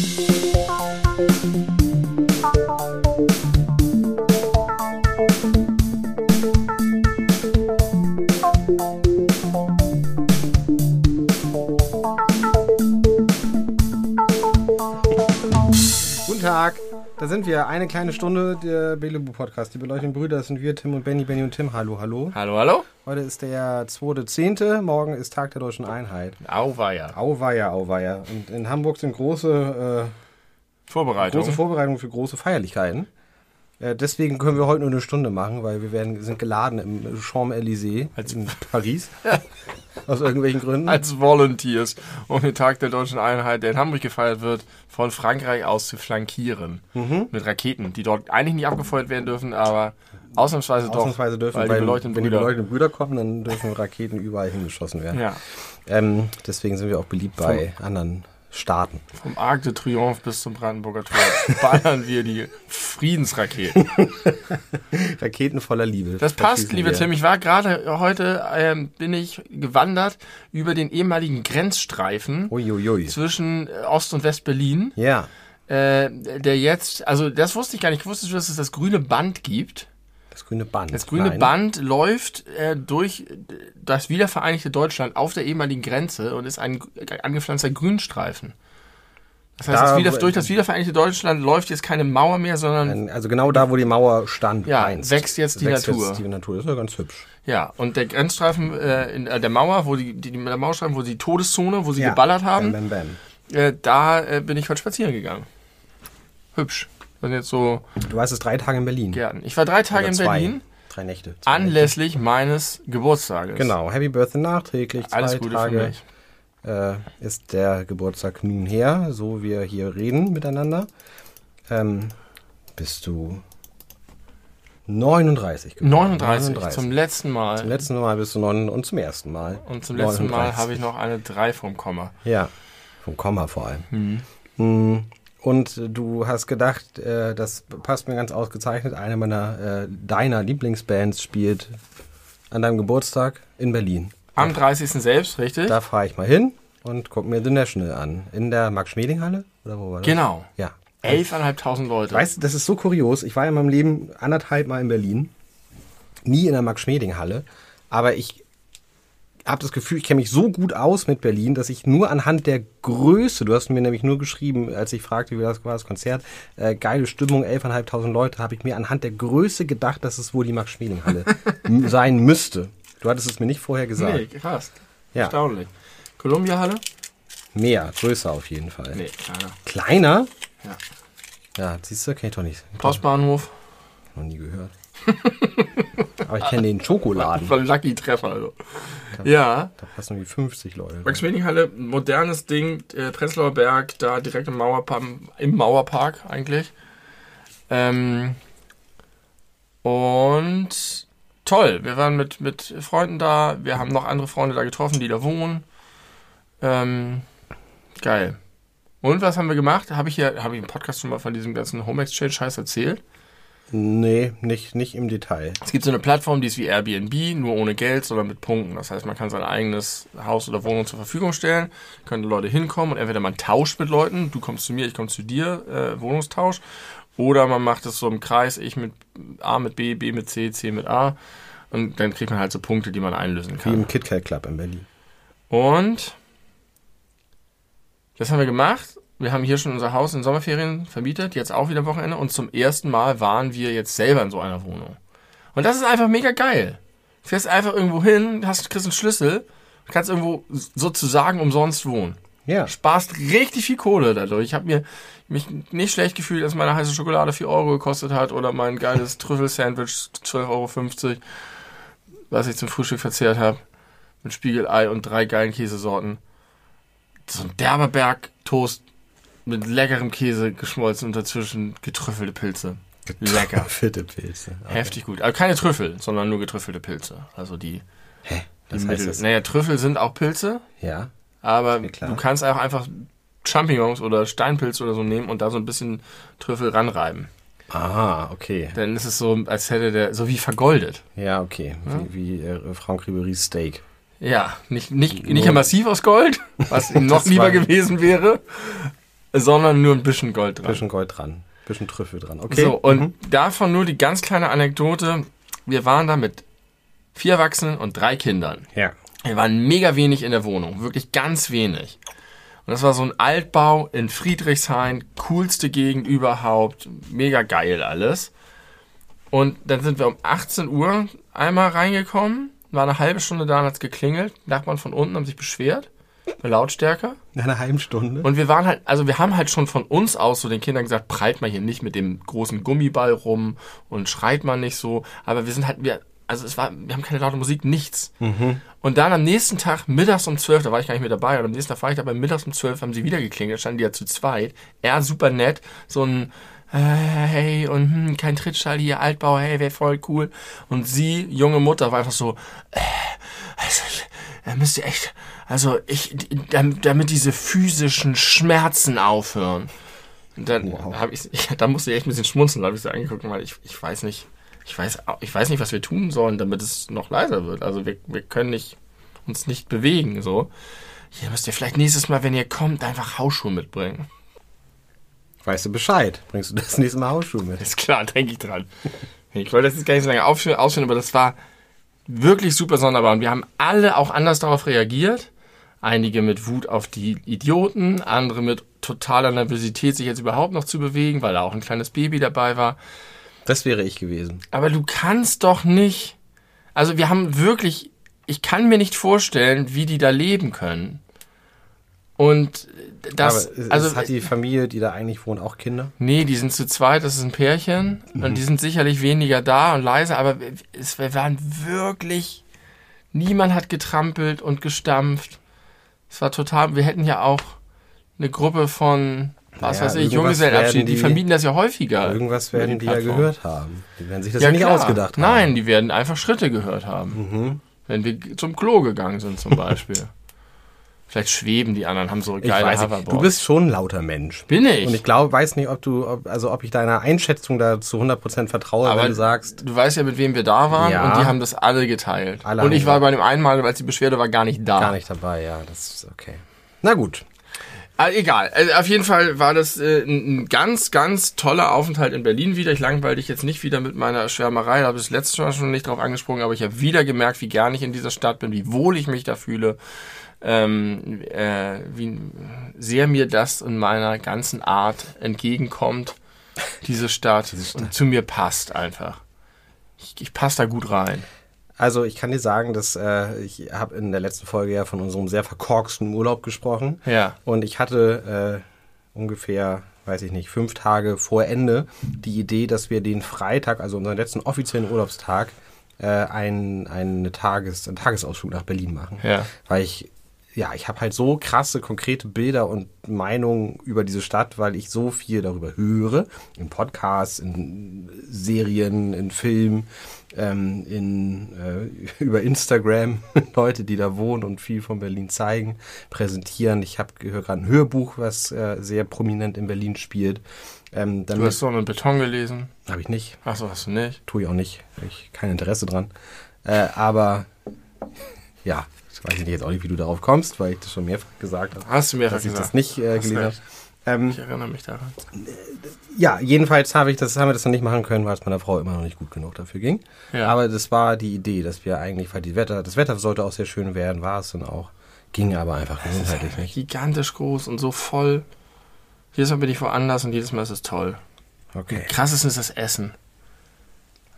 Guten wir. Eine kleine Stunde der Belebu Podcast. Die beleuchteten Brüder das sind wir, Tim und Benny, Benny und Tim. Hallo, hallo. Hallo, hallo? Heute ist der 2.10., morgen ist Tag der Deutschen Einheit. Auweia. Auweia, auweia. Und in Hamburg sind große, äh, Vorbereitung. große Vorbereitungen für große Feierlichkeiten. Äh, deswegen können wir heute nur eine Stunde machen, weil wir werden, sind geladen im Champs-Élysées in Paris. Aus irgendwelchen Gründen. als Volunteers, um den Tag der deutschen Einheit, der in Hamburg gefeiert wird, von Frankreich aus zu flankieren. Mhm. Mit Raketen, die dort eigentlich nicht abgefeuert werden dürfen, aber ausnahmsweise, Ausnahmsweise doch. dürfen, weil weil, die beleuchteten wenn die Brüder- beleuchteten Brüder kommen, dann dürfen Raketen überall hingeschossen werden. Ja, Ähm, deswegen sind wir auch beliebt bei anderen Staaten. vom Arc de Triomphe bis zum Brandenburger Tor ballern wir die Friedensraketen. Raketen voller Liebe. Das passt, liebe. Tim. Ich war gerade heute, ähm, bin ich gewandert über den ehemaligen Grenzstreifen Uiuiui. zwischen äh, Ost- und West-Berlin. Ja. äh, der jetzt, also das wusste ich gar nicht, ich wusste, dass es das grüne Band gibt. Das grüne Band. Das grüne Nein. Band läuft äh, durch das wiedervereinigte Deutschland auf der ehemaligen Grenze und ist ein angepflanzter Grünstreifen. Das heißt, Da, das wieder, durch das wiedervereinigte Deutschland läuft jetzt keine Mauer mehr, sondern Also genau da, wo die Mauer stand. Ja, einst. wächst jetzt die Natur. Jetzt die Natur. Das ist ja ganz hübsch. ja, und der Grenzstreifen äh, in äh, der Mauer, wo die, die, der Mauerstreifen, wo die Todeszone, wo sie Ja. geballert haben, Bam, bam, äh, da äh, bin ich heute spazieren gegangen. Hübsch. Und jetzt so. Du warst es drei Tage in Berlin. Gärten. Ich war drei Tage Oder in zwei. Berlin. Drei Nächte. Zwei Anlässlich meines Geburtstages. Nächte. Genau. Happy Birthday nachträglich. Zwei Alles Gute Tage für mich. Äh, ist der Geburtstag nun her, so wir hier reden miteinander. Ähm, bist du 39 geworden. 39, zum letzten Mal. Zum letzten Mal bist du 9 und zum ersten Mal. und zum letzten Mal 39. habe ich noch eine 3 vom Komma. Ja, vom Komma vor allem. Mhm. Hm. Und du hast gedacht, äh, das passt mir ganz ausgezeichnet. Eine meiner äh, deiner Lieblingsbands spielt an deinem Geburtstag in Berlin. Am 30. selbst, richtig? Da fahre ich mal hin und guck mir The National an. In der Max-Schmeling-Halle? Oder wo war das? Genau. Ja. 11.500 Leute. Weißt du, das ist so kurios. Ich war in meinem Leben anderthalb Mal in Berlin. Nie in der Max-Schmeling-Halle. Aber ich habe das Gefühl, ich kenne mich so gut aus mit Berlin, dass ich nur anhand der Größe, du hast mir nämlich nur geschrieben, als ich fragte, wie das war, das Konzert, äh, geile Stimmung, 11.500 Leute, habe ich mir anhand der Größe gedacht, dass es wohl die Max-Schmeling-Halle sein müsste. Du hattest es mir nicht vorher gesagt. nee, krass. Ja. Erstaunlich. Columbia-Halle? Mehr, größer auf jeden Fall. Nee, kleiner. Kleiner? Ja. Ja, siehst du, kenn ich doch nicht. Postbahnhof? Noch nie gehört. Aber ich kenne den Schokoladen. Von Lucky Treffer, also. Ja. Da passen irgendwie 50 Leute. rein. Max-Schmeling-Halle, modernes Ding, äh, Prenzlauer Berg, da direkt im Mauerpark, im Mauerpark eigentlich. Ähm, und toll, wir waren mit, mit Freunden da, wir haben noch andere Freunde da getroffen, die da wohnen. Ähm, geil. Und was haben wir gemacht? Habe ich hier, habe ich im Podcast schon mal von diesem ganzen Home Exchange-Scheiß erzählt? Nee, nicht, nicht im Detail. Es gibt so eine Plattform, die ist wie Airbnb, nur ohne Geld, sondern mit Punkten. Das heißt, man kann sein eigenes Haus oder Wohnung zur Verfügung stellen, können Leute hinkommen und entweder man tauscht mit Leuten, du kommst zu mir, ich komme zu dir, äh, Wohnungstausch, oder man macht es so im Kreis, ich mit A mit B, B mit C, C mit A und dann kriegt man halt so Punkte, die man einlösen Wie kann. im KitKat Club in Berlin. Und das haben wir gemacht. Wir haben hier schon unser Haus in Sommerferien vermietet, jetzt auch wieder Wochenende. Und zum ersten Mal waren wir jetzt selber in so einer Wohnung. Und das ist einfach mega geil. Du fährst einfach irgendwo hin, hast, kriegst einen Schlüssel, kannst irgendwo sozusagen umsonst wohnen. Ja. Sparst richtig viel Kohle dadurch. Ich habe mir mich nicht schlecht gefühlt, dass meine heiße Schokolade 4 Euro gekostet hat oder mein geiles Trüffelsandwich 12,50 Euro, was ich zum Frühstück verzehrt habe. Mit Spiegelei und drei geilen Käsesorten. So ein derber Berg Toast mit leckerem Käse geschmolzen und dazwischen getrüffelte Pilze. Lecker. Fitte Pilze. Okay. Heftig gut. Aber keine Trüffel, sondern nur getrüffelte Pilze. Also die, Hä? die Was heißt Mittel. das? Naja, Trüffel sind auch Pilze, Ja. aber du kannst auch einfach Champignons oder Steinpilz oder so nehmen und da so ein bisschen Trüffel ranreiben. Aha, okay. Dann ist es so, als hätte der, so wie vergoldet. Ja, okay. Wie, wie äh, Franck Ribery's Steak. Ja, nicht, nicht, nicht massiv aus Gold, was ihm noch Das lieber gewesen wäre. Sondern nur ein bisschen Gold dran. Bisschen Gold dran. Bisschen Trüffel dran. Okay. So, und Mhm. davon nur die ganz kleine Anekdote. Wir waren da mit vier Erwachsenen und drei Kindern. Ja. Wir waren mega wenig in der Wohnung, wirklich ganz wenig. Und das war so ein Altbau in Friedrichshain, coolste Gegend überhaupt, mega geil alles. Und dann sind wir um 18 Uhr einmal reingekommen, war eine halbe Stunde da und hat's geklingelt. Nachbarn von unten haben sich beschwert, bei Lautstärke. In einer halben Stunde. Und wir waren halt, also wir haben halt schon von uns aus so den Kindern gesagt, prallt mal hier nicht mit dem großen Gummiball rum und schreit mal nicht so. Aber wir sind halt, wir, also es war, wir haben keine laute Musik, nichts. Und dann am nächsten Tag, mittags um 12, da war ich gar nicht mehr dabei, und am nächsten Tag war ich dabei, mittags um 12 haben sie wieder geklingelt, da standen die ja zu zweit. Er super nett, so ein, äh, hey, und hm, kein Trittschall hier, Altbau, hey, wäre voll cool. Und sie, junge Mutter, war einfach so, äh, also, da müsst ihr echt, also ich, damit, damit diese physischen Schmerzen aufhören. Und dann Wow. habe ich, ich, da musste ich echt ein bisschen schmunzeln, habe ich sie angeguckt, weil ich, ich weiß nicht, ich weiß, ich weiß nicht, was wir tun sollen, damit es noch leiser wird. Also wir, wir können nicht, uns nicht bewegen, so. Hier müsst ihr vielleicht nächstes Mal, wenn ihr kommt, einfach Hausschuhe mitbringen. Weißt du Bescheid? Bringst du das nächste Mal Hausschuhe mit? Ist klar, denke ich dran. Ich wollte das jetzt gar nicht so lange ausführen, aber das war wirklich super sonderbar. Und wir haben alle auch anders darauf reagiert. Einige mit Wut auf die Idioten, andere mit totaler Nervosität, sich jetzt überhaupt noch zu bewegen, weil da auch ein kleines Baby dabei war. Das wäre ich gewesen. Aber du kannst doch nicht. Also wir haben wirklich, ich kann mir nicht vorstellen, wie die da leben können. Und das, Aber also hat die Familie, die da eigentlich wohnt, auch Kinder? Nee, die sind zu zweit, das ist ein Pärchen. Und die sind sicherlich weniger da und leiser, aber es wir waren wirklich. Niemand hat getrampelt und gestampft. Es war total. Wir hätten ja auch eine Gruppe von, was Naja, weiß ich, Junggesellenabschied. Die, die- vermieten das ja häufiger. Irgendwas werden die ja gehört haben. Die werden sich das ja, nicht klar. ausgedacht haben. Nein, die werden einfach Schritte gehört haben. Mhm. Wenn wir zum Klo gegangen sind zum Beispiel. Vielleicht schweben die anderen, haben so Ich geile weiß nicht. Hoverboards. Du bist schon ein lauter Mensch. Bin ich. Und ich glaube, weiß nicht, ob du, ob, also ob ich deiner Einschätzung da zu 100% vertraue, Aber wenn du sagst, Du weißt ja, mit wem wir da waren Ja. und die haben das alle geteilt. Alle und ich war bei dem einen Mal, als die Beschwerde war, gar nicht da. gar nicht dabei, ja, das ist okay. Na gut. Ah, egal. Also auf jeden Fall war das äh, ein ein ganz, ganz toller Aufenthalt in Berlin wieder. Ich langweile dich jetzt nicht wieder mit meiner Schwärmerei. Da habe ich das letzte Mal schon nicht drauf angesprochen, aber ich habe wieder gemerkt, wie gern ich in dieser Stadt bin, wie wohl ich mich da fühle. Ähm, äh, wie sehr mir das in meiner ganzen Art entgegenkommt, diese Stadt, und zu mir passt einfach. Ich, ich passe da gut rein. Also ich kann dir sagen, dass äh, ich habe in der letzten Folge ja von unserem sehr verkorksten Urlaub gesprochen. Ja. Und ich hatte äh, ungefähr, weiß ich nicht, fünf Tage vor Ende die Idee, dass wir den Freitag, also unseren letzten offiziellen Urlaubstag, äh, einen, einen, Tages-, einen Tagesausflug nach Berlin machen. Ja. Weil ich, ja, ich habe halt so krasse, konkrete Bilder und Meinungen über diese Stadt, weil ich so viel darüber höre. In Podcasts, in Serien, in Filmen, ähm, in, äh, über Instagram. Leute, die da wohnen und viel von Berlin zeigen, präsentieren. Ich habe gerade ein Hörbuch, was äh, sehr prominent in Berlin spielt. Ähm, Du hast so einen Beton gelesen. habe ich nicht, Ach so, hast du nicht? tue ich auch nicht, hab ich kein Interesse dran. Äh, aber ja, ich weiß nicht jetzt auch nicht, wie du darauf kommst, weil ich das schon mehrfach gesagt habe, Hast du mir dass ich gesagt. das nicht äh, gelesen habe. Ähm, Ich erinnere mich daran. ja, jedenfalls habe ich das, haben wir das noch nicht machen können, weil es meiner Frau immer noch nicht gut genug dafür ging. Ja. Aber das war die Idee, dass wir eigentlich, weil die Wetter, das Wetter sollte auch sehr schön werden, war es dann auch. Ging aber einfach gesundheitlich nicht. gigantisch groß und so voll. Jedes Mal bin ich woanders und jedes Mal ist es toll. Okay. Krasseste ist das Essen.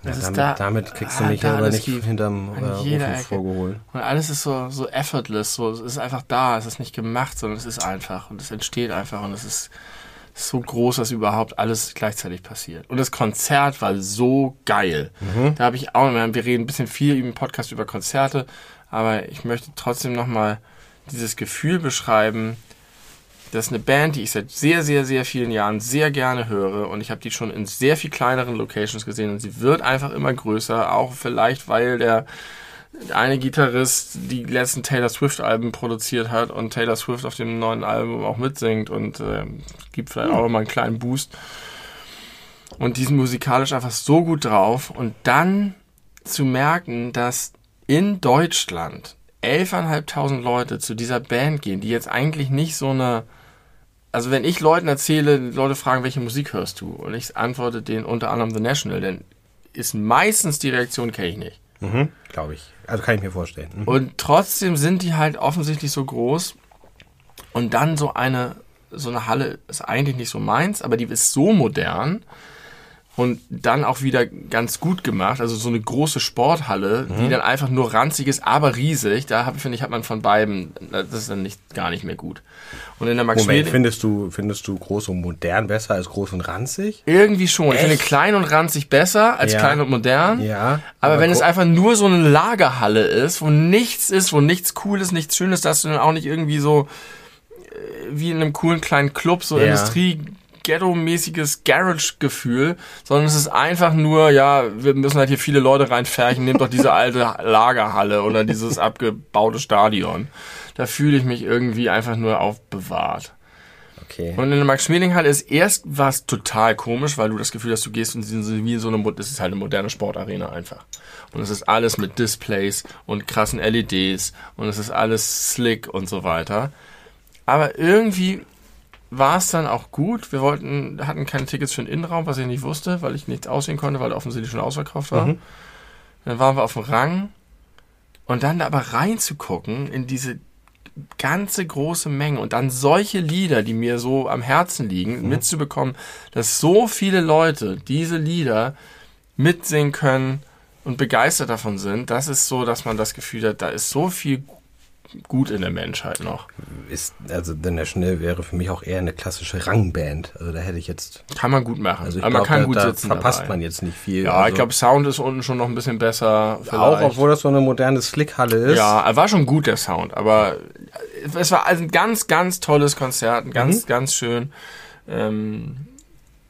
Ja, Das ist damit, da- damit kriegst du ah, mich aber nicht gibt. hinterm äh, vorgeholt. Und alles ist so, so effortless, so, es ist einfach da, es ist nicht gemacht, sondern es ist einfach und es entsteht einfach und es ist so groß, dass überhaupt alles gleichzeitig passiert. Und das Konzert war so geil. Da habe ich auch, wir reden ein bisschen viel im Podcast über Konzerte, aber ich möchte trotzdem nochmal dieses Gefühl beschreiben, das ist eine Band, die ich seit sehr, sehr, sehr vielen Jahren sehr gerne höre und ich habe die schon in sehr viel kleineren Locations gesehen und sie wird einfach immer größer, auch vielleicht, weil der eine Gitarrist die letzten Taylor Swift Alben produziert hat und Taylor Swift auf dem neuen Album auch mitsingt und äh, gibt vielleicht auch immer einen kleinen Boost. Und die sind musikalisch einfach so gut drauf und dann zu merken, dass in Deutschland 11.500 Leute zu dieser Band gehen, die jetzt eigentlich nicht so eine also wenn ich Leuten erzähle, Leute fragen, welche Musik hörst du? Und ich antworte denen unter anderem The National, dann ist meistens die Reaktion, kenne ich nicht. Mhm, Glaube ich. Also kann ich mir vorstellen. Mhm. Und trotzdem sind die halt offensichtlich so groß. Und dann so eine, so eine Halle ist eigentlich nicht so meins, aber die ist so modern und dann auch wieder ganz gut gemacht. Also so eine große Sporthalle, Mhm. die dann einfach nur ranzig ist, aber riesig. Da hab- finde ich, hat man von beiden, das ist dann nicht, gar nicht mehr gut. Und in der Max Moment, findest du, findest du groß und modern besser als groß und ranzig? irgendwie schon. Ich finde Echt? klein und ranzig besser als Ja. klein und modern. Ja. Aber, wenn gro- es einfach nur so eine Lagerhalle ist, wo nichts ist, wo nichts Cooles, nichts Schönes, dass du dann auch nicht irgendwie so äh, wie in einem coolen kleinen Club, so Ja. Industrie, Ghetto-mäßiges Garage-Gefühl, sondern es ist einfach nur, ja, wir müssen halt hier viele Leute reinfärchen, nehmt doch diese alte Lagerhalle oder dieses abgebaute Stadion. Da fühle ich mich irgendwie einfach nur aufbewahrt. Okay. Und in der Max-Schmeling-Halle ist erst was total komisch, weil du das Gefühl hast, du gehst so- wie in so eine, das ist halt eine moderne Sportarena einfach. Und es ist alles mit Displays und krassen LEDs und es ist alles slick und so weiter. Aber irgendwie war es dann auch gut. Wir wollten, hatten keine Tickets für den Innenraum, was ich nicht wusste, weil ich nichts aussehen konnte, weil offensichtlich schon ausverkauft war. Mhm. Dann waren wir auf dem Rang und dann da aber reinzugucken in diese ganze große Menge und dann solche Lieder, die mir so am Herzen liegen, mitzubekommen, dass so viele Leute diese Lieder mitsingen können und begeistert davon sind, das ist so, dass man das Gefühl hat, da ist so viel gut in der Menschheit noch. Ist, also The National wäre für mich auch eher eine klassische Rangband. Also da hätte ich jetzt. Kann man gut machen. Also ich Aber man glaube, kann da, gut da sitzen. verpasst dabei. man jetzt nicht viel. Ja, also, ich glaube, Sound ist unten schon noch ein bisschen besser. auch, vielleicht. obwohl das so eine moderne Slickhalle ist. Ja, er war schon gut, der Sound, aber es war ein ganz, ganz tolles Konzert, Mhm. ganz, ganz schön. Ähm,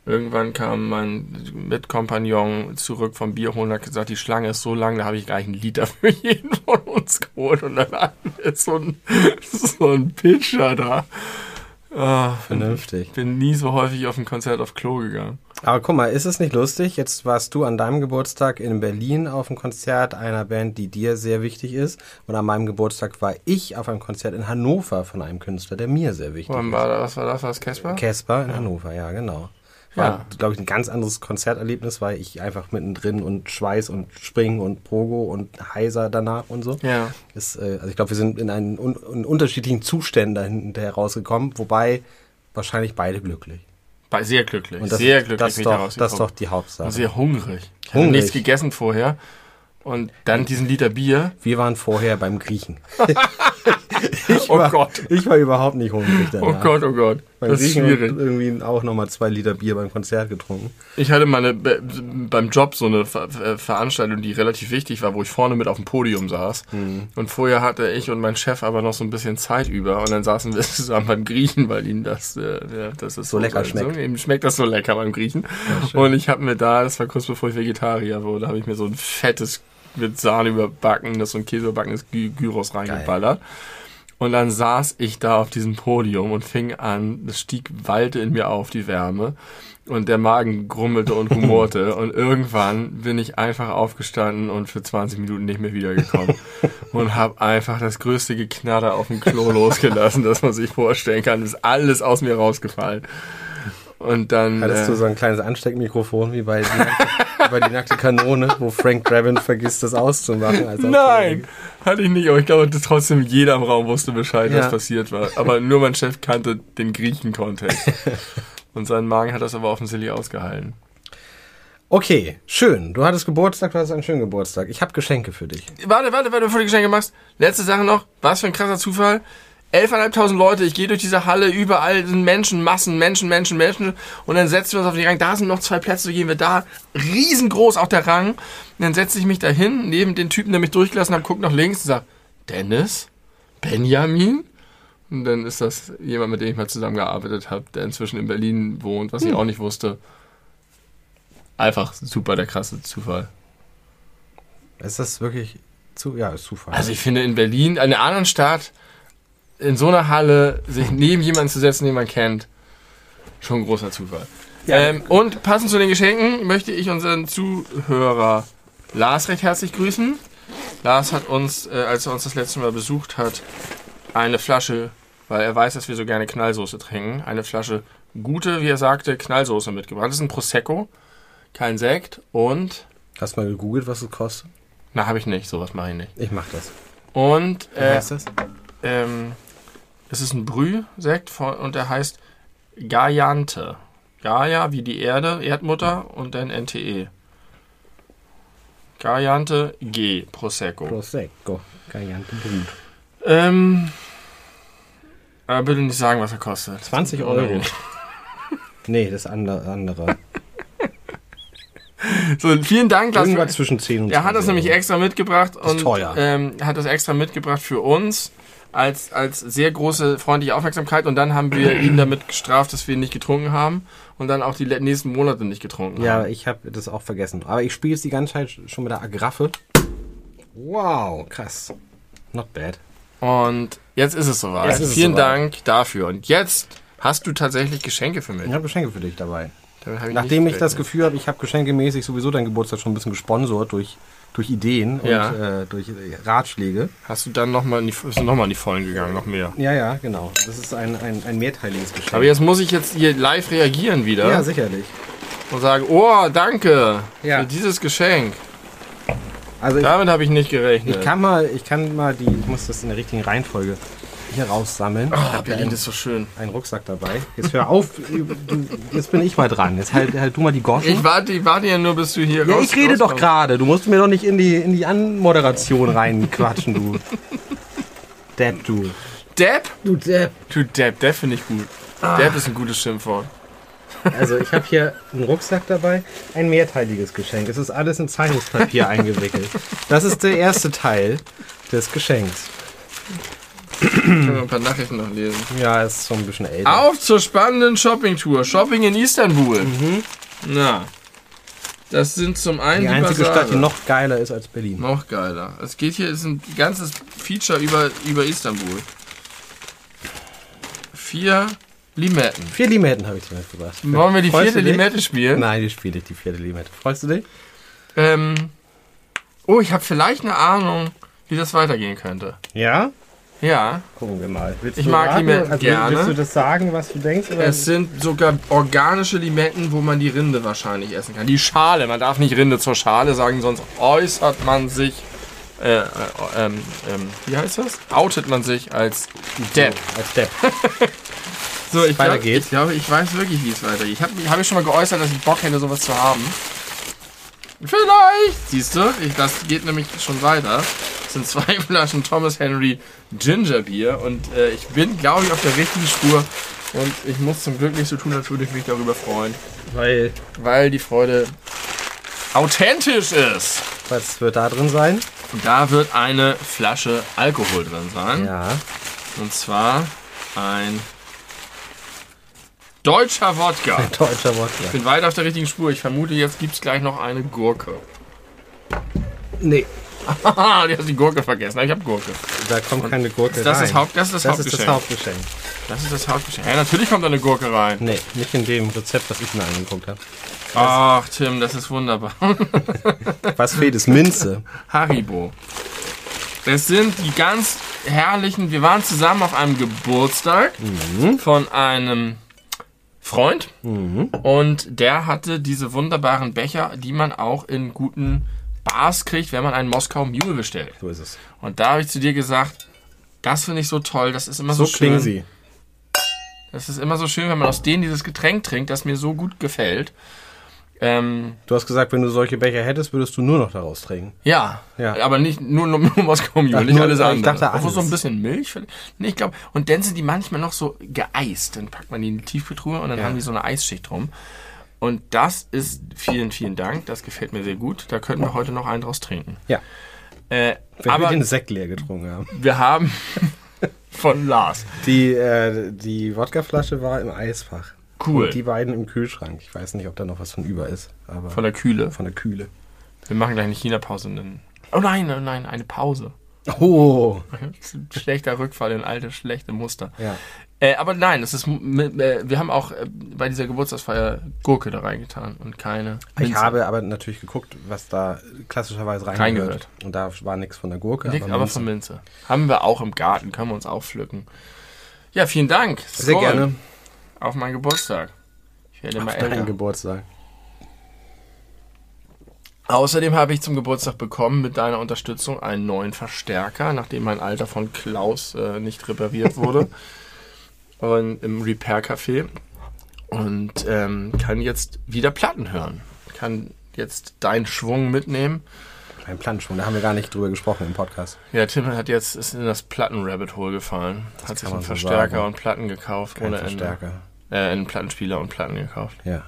irgendwann kam mein Mitkompagnon zurück vom Bier holen und hat gesagt, die Schlange ist so lang, da habe ich gleich einen Liter für jeden von uns geholt und dann hatten wir so ein, so ein Pitcher da. Ah, Vernünftig. ich bin nie so häufig auf ein Konzert auf Klo gegangen. Aber guck mal, ist es nicht lustig? Jetzt warst du an deinem Geburtstag in Berlin auf einem Konzert einer Band, die dir sehr wichtig ist. Und an meinem Geburtstag war ich auf einem Konzert in Hannover von einem Künstler, der mir sehr wichtig Wann ist. war das? Was war das? War das Casper? Casper in Hannover, ja, genau. War, Ja. glaube ich, ein ganz anderes Konzerterlebnis, weil ich einfach mittendrin und Schweiß und Springen und Pogo und Heiser danach und so. Ja. Ist, äh, also ich glaube, wir sind in einen un in unterschiedlichen Zuständen dahinter rausgekommen, wobei wahrscheinlich beide glücklich. War Sehr glücklich. Und das, sehr glücklich das, bin doch, das ist doch die Hauptsache. Und sehr hungrig. Ich hatte Hungrig. nichts gegessen vorher. Und dann diesen Liter Bier. Wir waren vorher beim Griechen. Oh war, Gott. Ich war überhaupt nicht hungrig danach. Oh Gott, oh Gott. Beim Das ist schwierig. und irgendwie auch nochmal zwei Liter Bier beim Konzert getrunken. Ich hatte meine, be- beim Job so eine Ver Ver- Veranstaltung, die relativ wichtig war, wo ich vorne mit auf dem Podium saß. Mhm. Und vorher hatte ich und mein Chef aber noch so ein bisschen Zeit über. Und dann saßen wir zusammen beim Griechen, weil ihnen das, äh, ja, das ist So lecker so, schmeckt. So, ihm schmeckt das so lecker beim Griechen. und ich habe mir da, das war kurz bevor ich Vegetarier wurde, habe ich mir so ein fettes, mit Sahne überbackenes und Käse überbackenes Gy Gyros reingeballert. Und dann saß ich da auf diesem Podium und fing an, es stieg Walte in mir auf, die Wärme. Und der Magen grummelte und humorte. und irgendwann bin ich einfach aufgestanden und für 20 Minuten nicht mehr wiedergekommen. und habe einfach das größte Geknatter auf dem Klo losgelassen, das man sich vorstellen kann. Ist alles aus mir rausgefallen. Und dann. Hattest du äh, so ein kleines Ansteckmikrofon wie bei die nackte, bei die nackte Kanone, wo Frank Drabin vergisst, das auszumachen? Nein, hatte ich nicht, aber ich glaube, dass trotzdem jeder im Raum wusste Bescheid, Ja. was passiert war. Aber nur mein Chef kannte den Griechen-Kontext. Und sein Magen hat das aber offensichtlich ausgehalten. Okay, schön. Du hattest Geburtstag, du hattest einen schönen Geburtstag. Ich habe Geschenke für dich. Warte, warte, warte, bevor du die Geschenke machst. Letzte Sache noch. Was für ein krasser Zufall. 11.500 Leute, ich gehe durch diese Halle, überall sind Menschen, Massen, Menschen, Menschen, Menschen. Und dann setzen wir uns auf den Rang. Da sind noch zwei Plätze, so gehen wir da. Riesengroß auch der Rang. Und dann setze ich mich da hin, neben den Typen, der mich durchgelassen hat, guckt nach links und sagt, Dennis? Benjamin? Und dann ist das jemand, mit dem ich mal zusammengearbeitet habe, der inzwischen in Berlin wohnt, was ich auch nicht wusste. Einfach super der krasse Zufall. Ist das wirklich zu, ja, Zufall. Also ich finde in Berlin, in einer anderen Stadt, in so einer Halle, sich neben jemanden zu setzen, den man kennt, schon ein großer Zufall. Ja. Ähm, und passend zu den Geschenken möchte ich unseren Zuhörer Lars recht herzlich grüßen. Lars hat uns, äh, als er uns das letzte Mal besucht hat, eine Flasche weil er weiß, dass wir so gerne Knallsoße trinken, eine Flasche gute, wie er sagte, Knallsoße mitgebracht. Das ist ein Prosecco, kein Sekt und... Hast du mal gegoogelt, was es kostet? Na, habe ich nicht, sowas mache ich nicht. Ich mach das. Und Wie äh, heißt das? ähm, es ist ein Brühsekt und der heißt Gaiante. Gaia wie die Erde, Erdmutter und dann NTE. Gaiante G Prosecco. Prosecco. Gigante Brut. Ähm, aber bitte nicht sagen, was er kostet. 20 Euro. Nee, das andere. So, vielen Dank. Irgendwas zwischen 10 und Er hat das 20 nämlich extra mitgebracht und teuer. Ähm, hat das extra mitgebracht für uns als, als sehr große freundliche Aufmerksamkeit und dann haben wir ihn damit gestraft, dass wir ihn nicht getrunken haben und dann auch die nächsten Monate nicht getrunken Ja, haben. ich habe das auch vergessen. Aber ich spiele es die ganze Zeit schon mit der Agraffe. Wow, krass. Not bad. Und jetzt ist es soweit. Jetzt ist es Vielen soweit. Dank dafür. Und jetzt hast du tatsächlich Geschenke für mich. Ich habe Geschenke für dich dabei. Ich Nachdem ich das. Gefühl habe, ich habe geschenkemäßig sowieso deinen Geburtstag schon ein bisschen gesponsert durch, durch Ideen Ja. und äh, durch äh, Ratschläge. Hast du dann nochmal in, die- noch mal in die Vollen gegangen, noch mehr. Ja, ja, genau. Das ist ein, ein, ein mehrteiliges Geschenk. Aber jetzt muss ich jetzt hier live reagieren wieder ja, sicherlich. und sagen, oh, danke Ja. für dieses Geschenk. Also Damit habe ich nicht gerechnet. ich kann mal, ich kann mal die, ich muss das in der richtigen Reihenfolge hier raussammeln. oh, Berlin einen, ist so schön. einen Rucksack dabei. Jetzt hör auf, du, jetzt bin ich mal dran. Jetzt halt, halt du mal die Goschen. Ich warte, ich warte ja nur, bis du hier ja, raus- ich rede doch gerade. Du musst mir doch nicht in die, in die Anmoderation reinquatschen, du. Depp, du. Depp? Du Depp. Du Depp, Depp finde ich gut. Depp ist ein gutes Schimpfwort. Also ich habe hier einen Rucksack dabei, ein mehrteiliges Geschenk. Es ist alles in Zeitungspapier eingewickelt. Das ist der erste Teil des Geschenks. Können wir ein paar Nachrichten noch lesen. Ja, ist so ein bisschen älter. Auf zur spannenden Shoppingtour. Shopping in Istanbul. Na. Das sind zum einen die einzige Basare. Stadt, die noch geiler ist als Berlin. Noch geiler. Es geht hier, ist ein ganzes Feature über, über Istanbul. Vier Limetten. Vier Limetten habe ich dir mitgebracht. Wollen wir die Freust vierte? Limette spielen? Nein, die spiele ich, die vierte Limette. Freust du dich? Ähm, oh, ich habe vielleicht eine Ahnung, wie das weitergehen könnte. Ja? Ja, Gucken wir mal. Willst Ich du mag raten? Limetten also, gerne. Willst du das sagen, was du denkst? Oder? es sind sogar organische Limetten, wo man die Rinde wahrscheinlich essen kann. Die Schale, man darf nicht Rinde zur Schale sagen, sonst äußert man sich, äh, äh, ähm, ähm, wie heißt das? Outet man sich als Depp. Als Depp. So, ich, Weiter glaub, ich glaube, ich weiß wirklich, wie es weitergeht. Ich habe hab ich schon mal geäußert, dass ich Bock hätte, sowas zu haben. Vielleicht! Siehst du, ich, das geht nämlich schon weiter. Das sind zwei Flaschen Thomas Henry Ginger Beer und äh, ich bin, glaube ich, auf der richtigen Spur. Und ich muss zum Glück nicht so tun, als würde ich mich darüber freuen. Weil, Weil die Freude authentisch ist. was wird da drin sein? Und da wird eine Flasche Alkohol drin sein. Ja. Und zwar ein deutscher Wodka. Deutscher Wodka. Ich bin weiter auf der richtigen Spur. Ich vermute, jetzt gibt es gleich noch eine Gurke. Nee, Haha, die hast die Gurke vergessen. Ich habe Gurke. da kommt keine Gurke Das rein. ist, Haupt, das ist das, das ist Hauptgeschenk. das Hauptgeschenk. das ist das Hauptgeschenk. Ja, natürlich kommt da eine Gurke rein. Nee, nicht in dem Rezept, was ich mir angeguckt habe. Ach, Tim, das ist wunderbar. Was fehlt, ist Minze. Haribo. Das sind die ganz herrlichen. Wir waren zusammen auf einem Geburtstag von einem Freund und der hatte diese wunderbaren Becher, die man auch in guten Bars kriegt, wenn man einen Moskau Mule bestellt. So ist es. Und da habe ich zu dir gesagt, das finde ich so toll, das ist immer so, So klingen schön. sie. Das ist immer so schön, wenn man aus denen dieses Getränk trinkt, das mir so gut gefällt. Ähm, Du hast gesagt, wenn du solche Becher hättest, würdest du nur noch daraus trinken. ja, Ja. aber nicht nur, nur, nur Moskau Mule, nicht nur- alles ich andere. dachte Obwohl so ein alles. bisschen Milch. vielleicht- Nee, ich glaube. Und dann sind die manchmal noch so geeist. Dann packt man die in die Tiefkühltruhe und dann Ja. haben die so eine Eisschicht drum. Und das ist, vielen, vielen Dank, das gefällt mir sehr gut. Da könnten wir heute noch einen draus trinken. Ja. Äh, Wenn wir aber den Sekt leer getrunken haben. wir haben von Lars. Die, äh, die Wodkaflasche war im Eisfach. Cool. Und die beiden im Kühlschrank. Ich weiß nicht, ob da noch was von über ist. Aber Von der Kühle. von der Kühle. Wir machen gleich eine China-Pause. Oh nein, oh nein, eine Pause. Oh. Schlechter Rückfall in alte, schlechte Muster. Ja. Äh, aber nein, es ist, äh, wir haben auch äh, bei dieser Geburtstagsfeier Gurke da reingetan und keine. Ich Minze. habe aber natürlich geguckt, was da klassischerweise reingehört. Und da war nichts von der Gurke. Nichts, aber Minze. von Minze. Haben wir auch im Garten, können wir uns auch pflücken. Ja, vielen Dank. Sehr Skål. gerne. Auf meinen Geburtstag. Ich werde immer älter. Geburtstag. Außerdem habe ich zum Geburtstag bekommen mit deiner Unterstützung einen neuen Verstärker, nachdem mein alter von Klaus äh, nicht repariert wurde. und im Repair-Café. Und ähm, kann jetzt wieder Platten hören. Kann jetzt deinen Schwung mitnehmen. Ein Planschwung, da haben wir gar nicht drüber gesprochen im Podcast. Ja, Tim hat jetzt ist in das Platten-Rabbit-Hole gefallen. hat sich einen so Verstärker sagen. und Platten gekauft. Kein ohne Verstärker. Ende. Äh, einen Plattenspieler und Platten gekauft. Ja.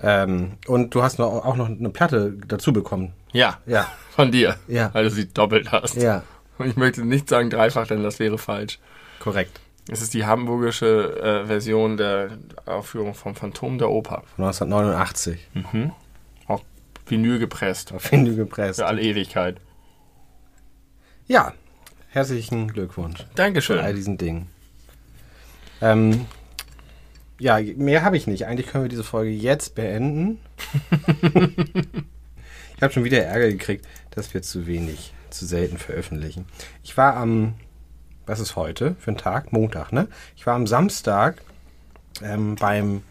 Ähm, und du hast noch, auch noch eine Platte dazu bekommen. Ja, Ja. von dir. Ja. Weil du sie doppelt hast. Ja, Und ich möchte nicht sagen dreifach, denn das wäre falsch. korrekt. Es ist die hamburgische äh, Version der Aufführung vom Phantom der Oper. Von 1989. Auch Vinyl gepresst. Auf Vinyl gepresst. Für alle Ewigkeit. Ja, herzlichen Glückwunsch zu all Dankeschön. diesen Dingen. Ähm, ja, mehr habe ich nicht. Eigentlich können wir diese Folge jetzt beenden. ich habe schon wieder Ärger gekriegt, dass wir zu wenig, zu selten veröffentlichen. Ich war am, was ist heute für ein Tag? Montag, ne? Ich war am Samstag ähm, beim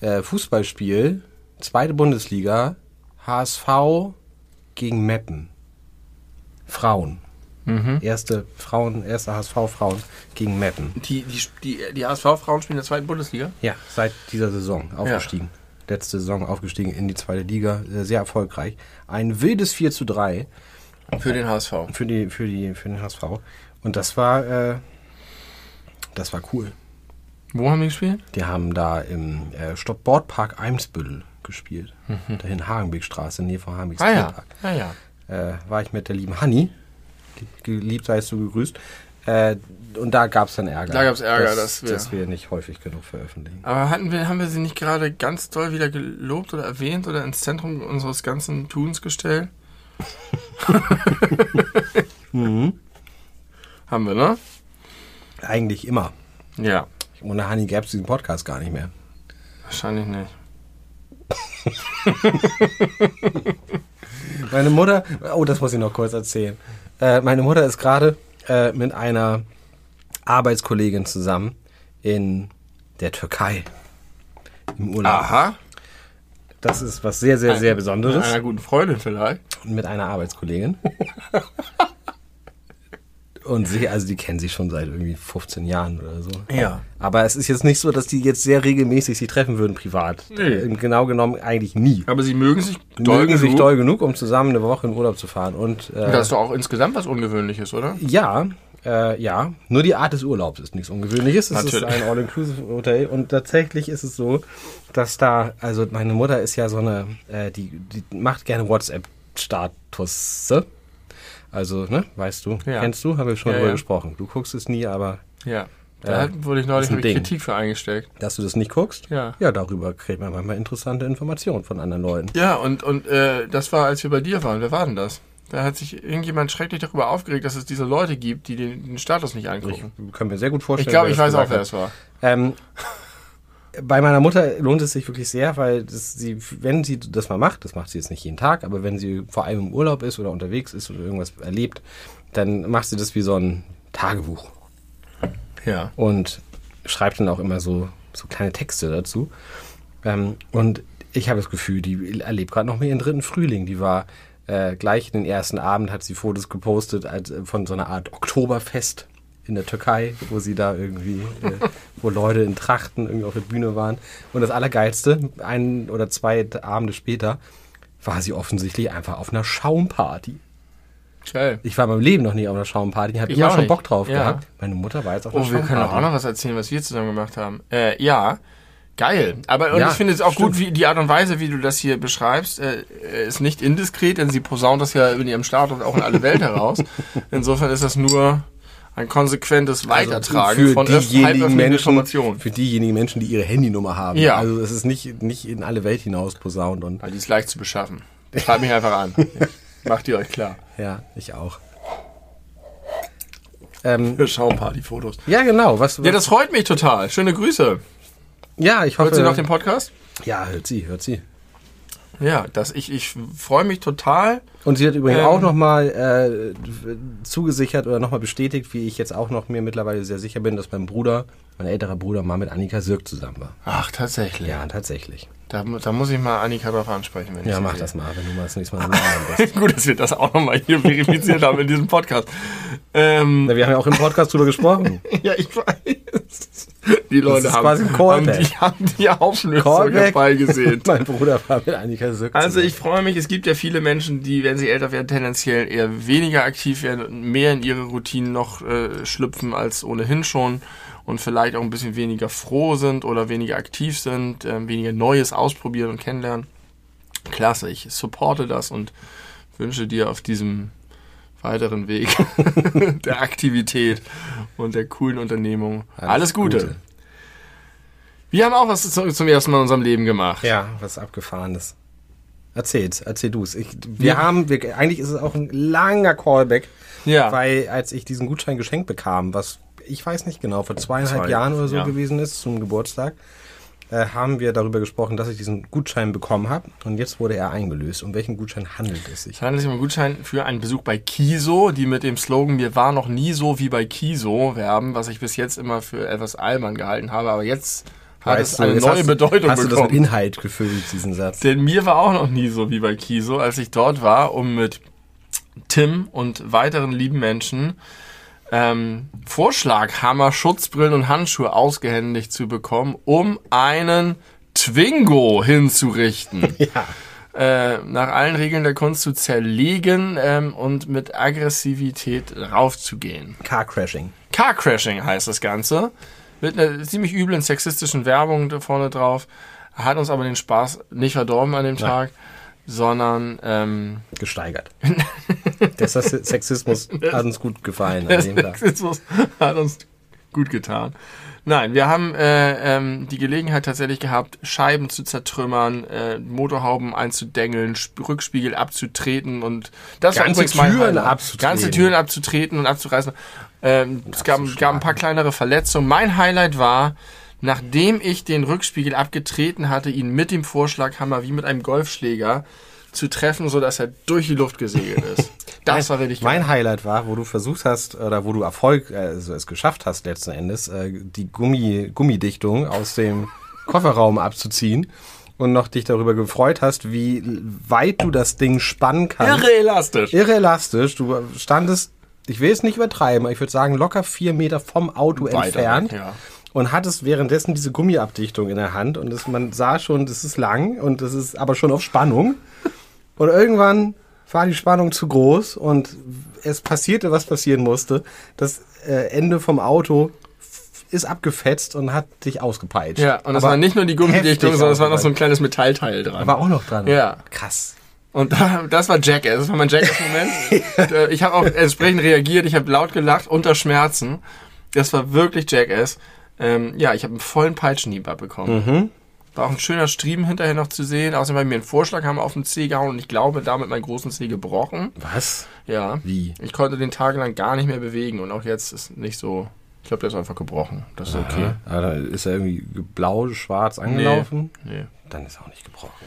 äh, Fußballspiel, zweite Bundesliga, HSV gegen Meppen. Frauen. Erste Frauen, erste HSV-Frauen gegen Meppen. Die, die, die, die HSV-Frauen spielen in der zweiten Bundesliga. Ja, seit dieser Saison aufgestiegen. Letzte Saison aufgestiegen in die zweite Liga, äh, sehr erfolgreich. Ein wildes 4 zu 3 Für den HSV. für, die, für, die, für den HSV. Und das war, äh, das war cool. Wo haben die gespielt? Die haben da im äh, Stopp-Bordpark Eimsbüttel gespielt. Dahin Hagenbeekstraße, Nähe von Hagenbeek Mhm. Ah ja. Ah ja. äh, war ich mit der lieben Hanni. Geliebt seist du gegrüßt. Äh, und da gab es dann Ärger. Da gab's Ärger, dass, dass wir- dass wir nicht häufig genug veröffentlichen. Aber hatten wir, haben wir sie nicht gerade ganz doll wieder gelobt oder erwähnt oder ins Zentrum unseres ganzen Tuns gestellt? Mhm. Haben wir, ne? Eigentlich immer. Ja. Ohne Hanni gäbe es diesen Podcast gar nicht mehr. Wahrscheinlich nicht. Meine Mutter, oh, das muss ich noch kurz erzählen. Äh, meine Mutter ist gerade äh, mit einer Arbeitskollegin zusammen in der Türkei im Urlaub. Aha. Das ist was sehr, sehr, sehr Mit Besonderes. einer guten Freundin vielleicht. mit einer Arbeitskollegin. Und sie, also die kennen sich schon seit irgendwie 15 Jahren oder so. Ja. Aber es ist jetzt nicht so, dass die jetzt sehr regelmäßig sich treffen würden privat. Nee. Genau genommen eigentlich nie. Aber sie mögen sich doll mögen sich genug. doll genug, um zusammen eine Woche in Urlaub zu fahren. Und äh, Das ist doch auch insgesamt was Ungewöhnliches, oder? ja, äh, ja, nur die Art des Urlaubs ist nichts Ungewöhnliches. Es ist Natürlich. ein All-Inclusive-Hotel und tatsächlich ist es so, dass da, also meine Mutter ist ja so eine, äh, die, die macht gerne WhatsApp-Status. Also, ne, weißt du, Ja. kennst du, haben wir schon Ja, drüber ja. gesprochen. Du guckst es nie, aber Ja. Da Ja. hat- wurde ich neulich ich Ding. Kritik für eingesteckt. dass du das nicht guckst, Ja. ja, darüber kriegt man manchmal interessante Informationen von anderen Leuten. Ja, und, und äh, das war, als wir bei dir waren. Wer war denn das? Da hat sich irgendjemand schrecklich darüber aufgeregt, dass es diese Leute gibt, die den, den Status nicht Ich angucken. kann mir sehr gut vorstellen. Ich glaube, ich weiß auch, wer es war. Ähm, bei meiner Mutter lohnt es sich wirklich sehr, weil das, sie, wenn sie das mal macht, das macht sie jetzt nicht jeden Tag, aber wenn sie vor allem im Urlaub ist oder unterwegs ist oder irgendwas erlebt, dann macht sie das wie so ein Tagebuch Ja. und schreibt dann auch immer so, so kleine Texte dazu. Ähm, und ich habe das Gefühl, die erlebt gerade noch mal ihren dritten Frühling. Die war äh, gleich den ersten Abend, hat sie Fotos gepostet als, äh, von so einer Art Oktoberfest in der Türkei, wo sie da irgendwie, äh, wo Leute in Trachten irgendwie auf der Bühne waren. Und das Allergeilste, ein oder zwei Abende später, war sie offensichtlich einfach auf einer Schaumparty. Geil. Ich war meinem Leben noch nie auf einer Schaumparty, habe Ich immer schon nicht. Bock drauf Ja. gehabt. Meine Mutter war jetzt auf einer Oh, wir können Schaumparty. auch noch was erzählen, was wir zusammen gemacht haben. Äh, ja, geil. Aber und Ja, ich finde es auch stimmt. gut, wie die Art und Weise, wie du das hier beschreibst, äh, ist nicht indiskret, denn sie posaunt das ja in ihrem Status auch in alle Welt heraus. Insofern ist das nur ein konsequentes Weitertragen für von öff- diejenigen Menschen, Informationen. für diejenigen Menschen, die ihre Handynummer haben. Ja. Also es ist nicht, nicht in alle Welt hinaus posaunt und Weil die ist leicht zu beschaffen. Schreibt mich einfach an. Macht ihr euch klar. ja, ich auch. Ähm, Für Schaumparty-Fotos. ja, genau. Was, Ja, das freut mich total. Schöne Grüße. ja, ich hoffe. Hört sie noch den Podcast? ja, hört sie, hört sie. Ja, das, ich, ich freue mich total. Und sie hat übrigens Ähm. auch nochmal äh, zugesichert oder nochmal bestätigt, wie ich jetzt auch noch mir mittlerweile sehr sicher bin, dass mein Bruder, mein älterer Bruder, mal mit Annika Sirk zusammen war. Ach, tatsächlich. Ja, tatsächlich. Da, da muss ich mal Annika drauf ansprechen. Wenn Ja, mach das mal, wenn du mal das nächste Mal bist. Gut, dass wir das auch nochmal hier verifiziert haben in diesem Podcast. Ähm, Na, Wir haben ja auch im Podcast drüber gesprochen. ja, ich weiß. Die Leute ist haben, quasi ein haben, Callback. die, haben die Auflösung dabei gesehen. mein Bruder war mit Annika Sirk Also ich freue mich, es gibt ja viele Menschen, die, wenn sie älter werden, tendenziell eher weniger aktiv werden und mehr in ihre Routinen noch äh, schlüpfen als ohnehin schon und vielleicht auch ein bisschen weniger froh sind oder weniger aktiv sind, ähm, weniger Neues ausprobieren und kennenlernen. Klasse, ich supporte das und wünsche dir auf diesem weiteren Weg der Aktivität und der coolen Unternehmung alles, Gute. Wir haben auch was zu- zum ersten Mal in unserem Leben gemacht. Ja, was abgefahrenes. Erzähl's, erzähl du's. Ich, wir Ja. haben, wir, eigentlich ist es auch ein langer Callback, Ja. weil als ich diesen Gutschein geschenkt bekam, was ich weiß nicht genau, vor zweieinhalb Zwei, Jahren oder so ja. gewesen ist, zum Geburtstag, äh, haben wir darüber gesprochen, dass ich diesen Gutschein bekommen habe und jetzt wurde er eingelöst. Um welchen Gutschein handelt es sich? Es handelt sich um einen Gutschein für einen Besuch bei Kiso, die mit dem Slogan Mir war noch nie so wie bei Kiso werben, was ich bis jetzt immer für etwas albern gehalten habe, aber jetzt hat Weißt es eine neue hast, Bedeutung Hast du das mit bekommen. Inhalt gefüllt, diesen Satz? Denn mir war auch noch nie so wie bei Kiso, als ich dort war, um mit Tim und weiteren lieben Menschen ähm, Vorschlaghammer, Schutzbrillen und Handschuhe ausgehändigt zu bekommen, um einen Twingo hinzurichten. Ja. äh, nach allen Regeln der Kunst zu zerlegen ähm, und mit Aggressivität raufzugehen. Car Crashing. Car Crashing heißt das Ganze. Mit einer ziemlich üblen sexistischen Werbung da vorne drauf. Hat uns aber den Spaß nicht verdorben an dem Tag, sondern ähm, Gesteigert. Der Sex- Sexismus hat uns gut gefallen der. Sexismus hat uns gut getan. Nein, wir haben äh, ähm, die Gelegenheit tatsächlich gehabt, Scheiben zu zertrümmern, äh, Motorhauben einzudengeln, Sp Rückspiegel abzutreten und das war Ganze übrigens mein Türen Highlight. abzutreten. Ganze Türen abzutreten und abzureißen. Ähm, es gab, gab ein paar kleinere Verletzungen. Mein Highlight war, nachdem ich den Rückspiegel abgetreten hatte, ihn mit dem Vorschlaghammer wie mit einem Golfschläger zu treffen, so dass er durch die Luft gesegelt ist. Das war richtig geil. Mein Highlight war, wo du versucht hast, oder wo du Erfolg, also es geschafft hast letzten Endes, äh, die Gummi, Gummidichtung aus dem Kofferraum abzuziehen und noch dich darüber gefreut hast, wie weit du das Ding spannen kannst. Irre elastisch. Irre elastisch. Du standest, ich will es nicht übertreiben, aber ich würde sagen, locker vier Meter vom Auto Weiter entfernt. weg, ja. Und hattest währenddessen diese Gummiabdichtung in der Hand und das, man sah schon, das ist lang und das ist aber schon auf Spannung. Und irgendwann war die Spannung zu groß und es passierte, was passieren musste. Das äh, Ende vom Auto ist abgefetzt und hat dich ausgepeitscht. Ja, und das Aber war nicht nur die Gummidichtung, sondern es war noch so ein kleines Metallteil dran. War auch noch dran. Ja. Krass. Und da, das war Jackass. Das war mein Jackass-Moment. Äh, ich habe auch entsprechend reagiert. Ich habe laut gelacht unter Schmerzen. Das war wirklich Jackass. Ähm, ja, ich habe einen vollen Peitschenhieb abbekommen. Mhm. War auch ein schöner Striemen hinterher noch zu sehen. Außerdem haben mir einen Vorschlag haben auf den Zeh gehauen und ich glaube, damit meinen großen Zeh gebrochen. Was? Ja. Wie? Ich konnte den tagelang gar nicht mehr bewegen und auch jetzt ist nicht so. Ich glaube, der ist einfach gebrochen. Das ist okay. Aber da ist er irgendwie blau, schwarz angelaufen. Nee. Dann ist er auch nicht gebrochen.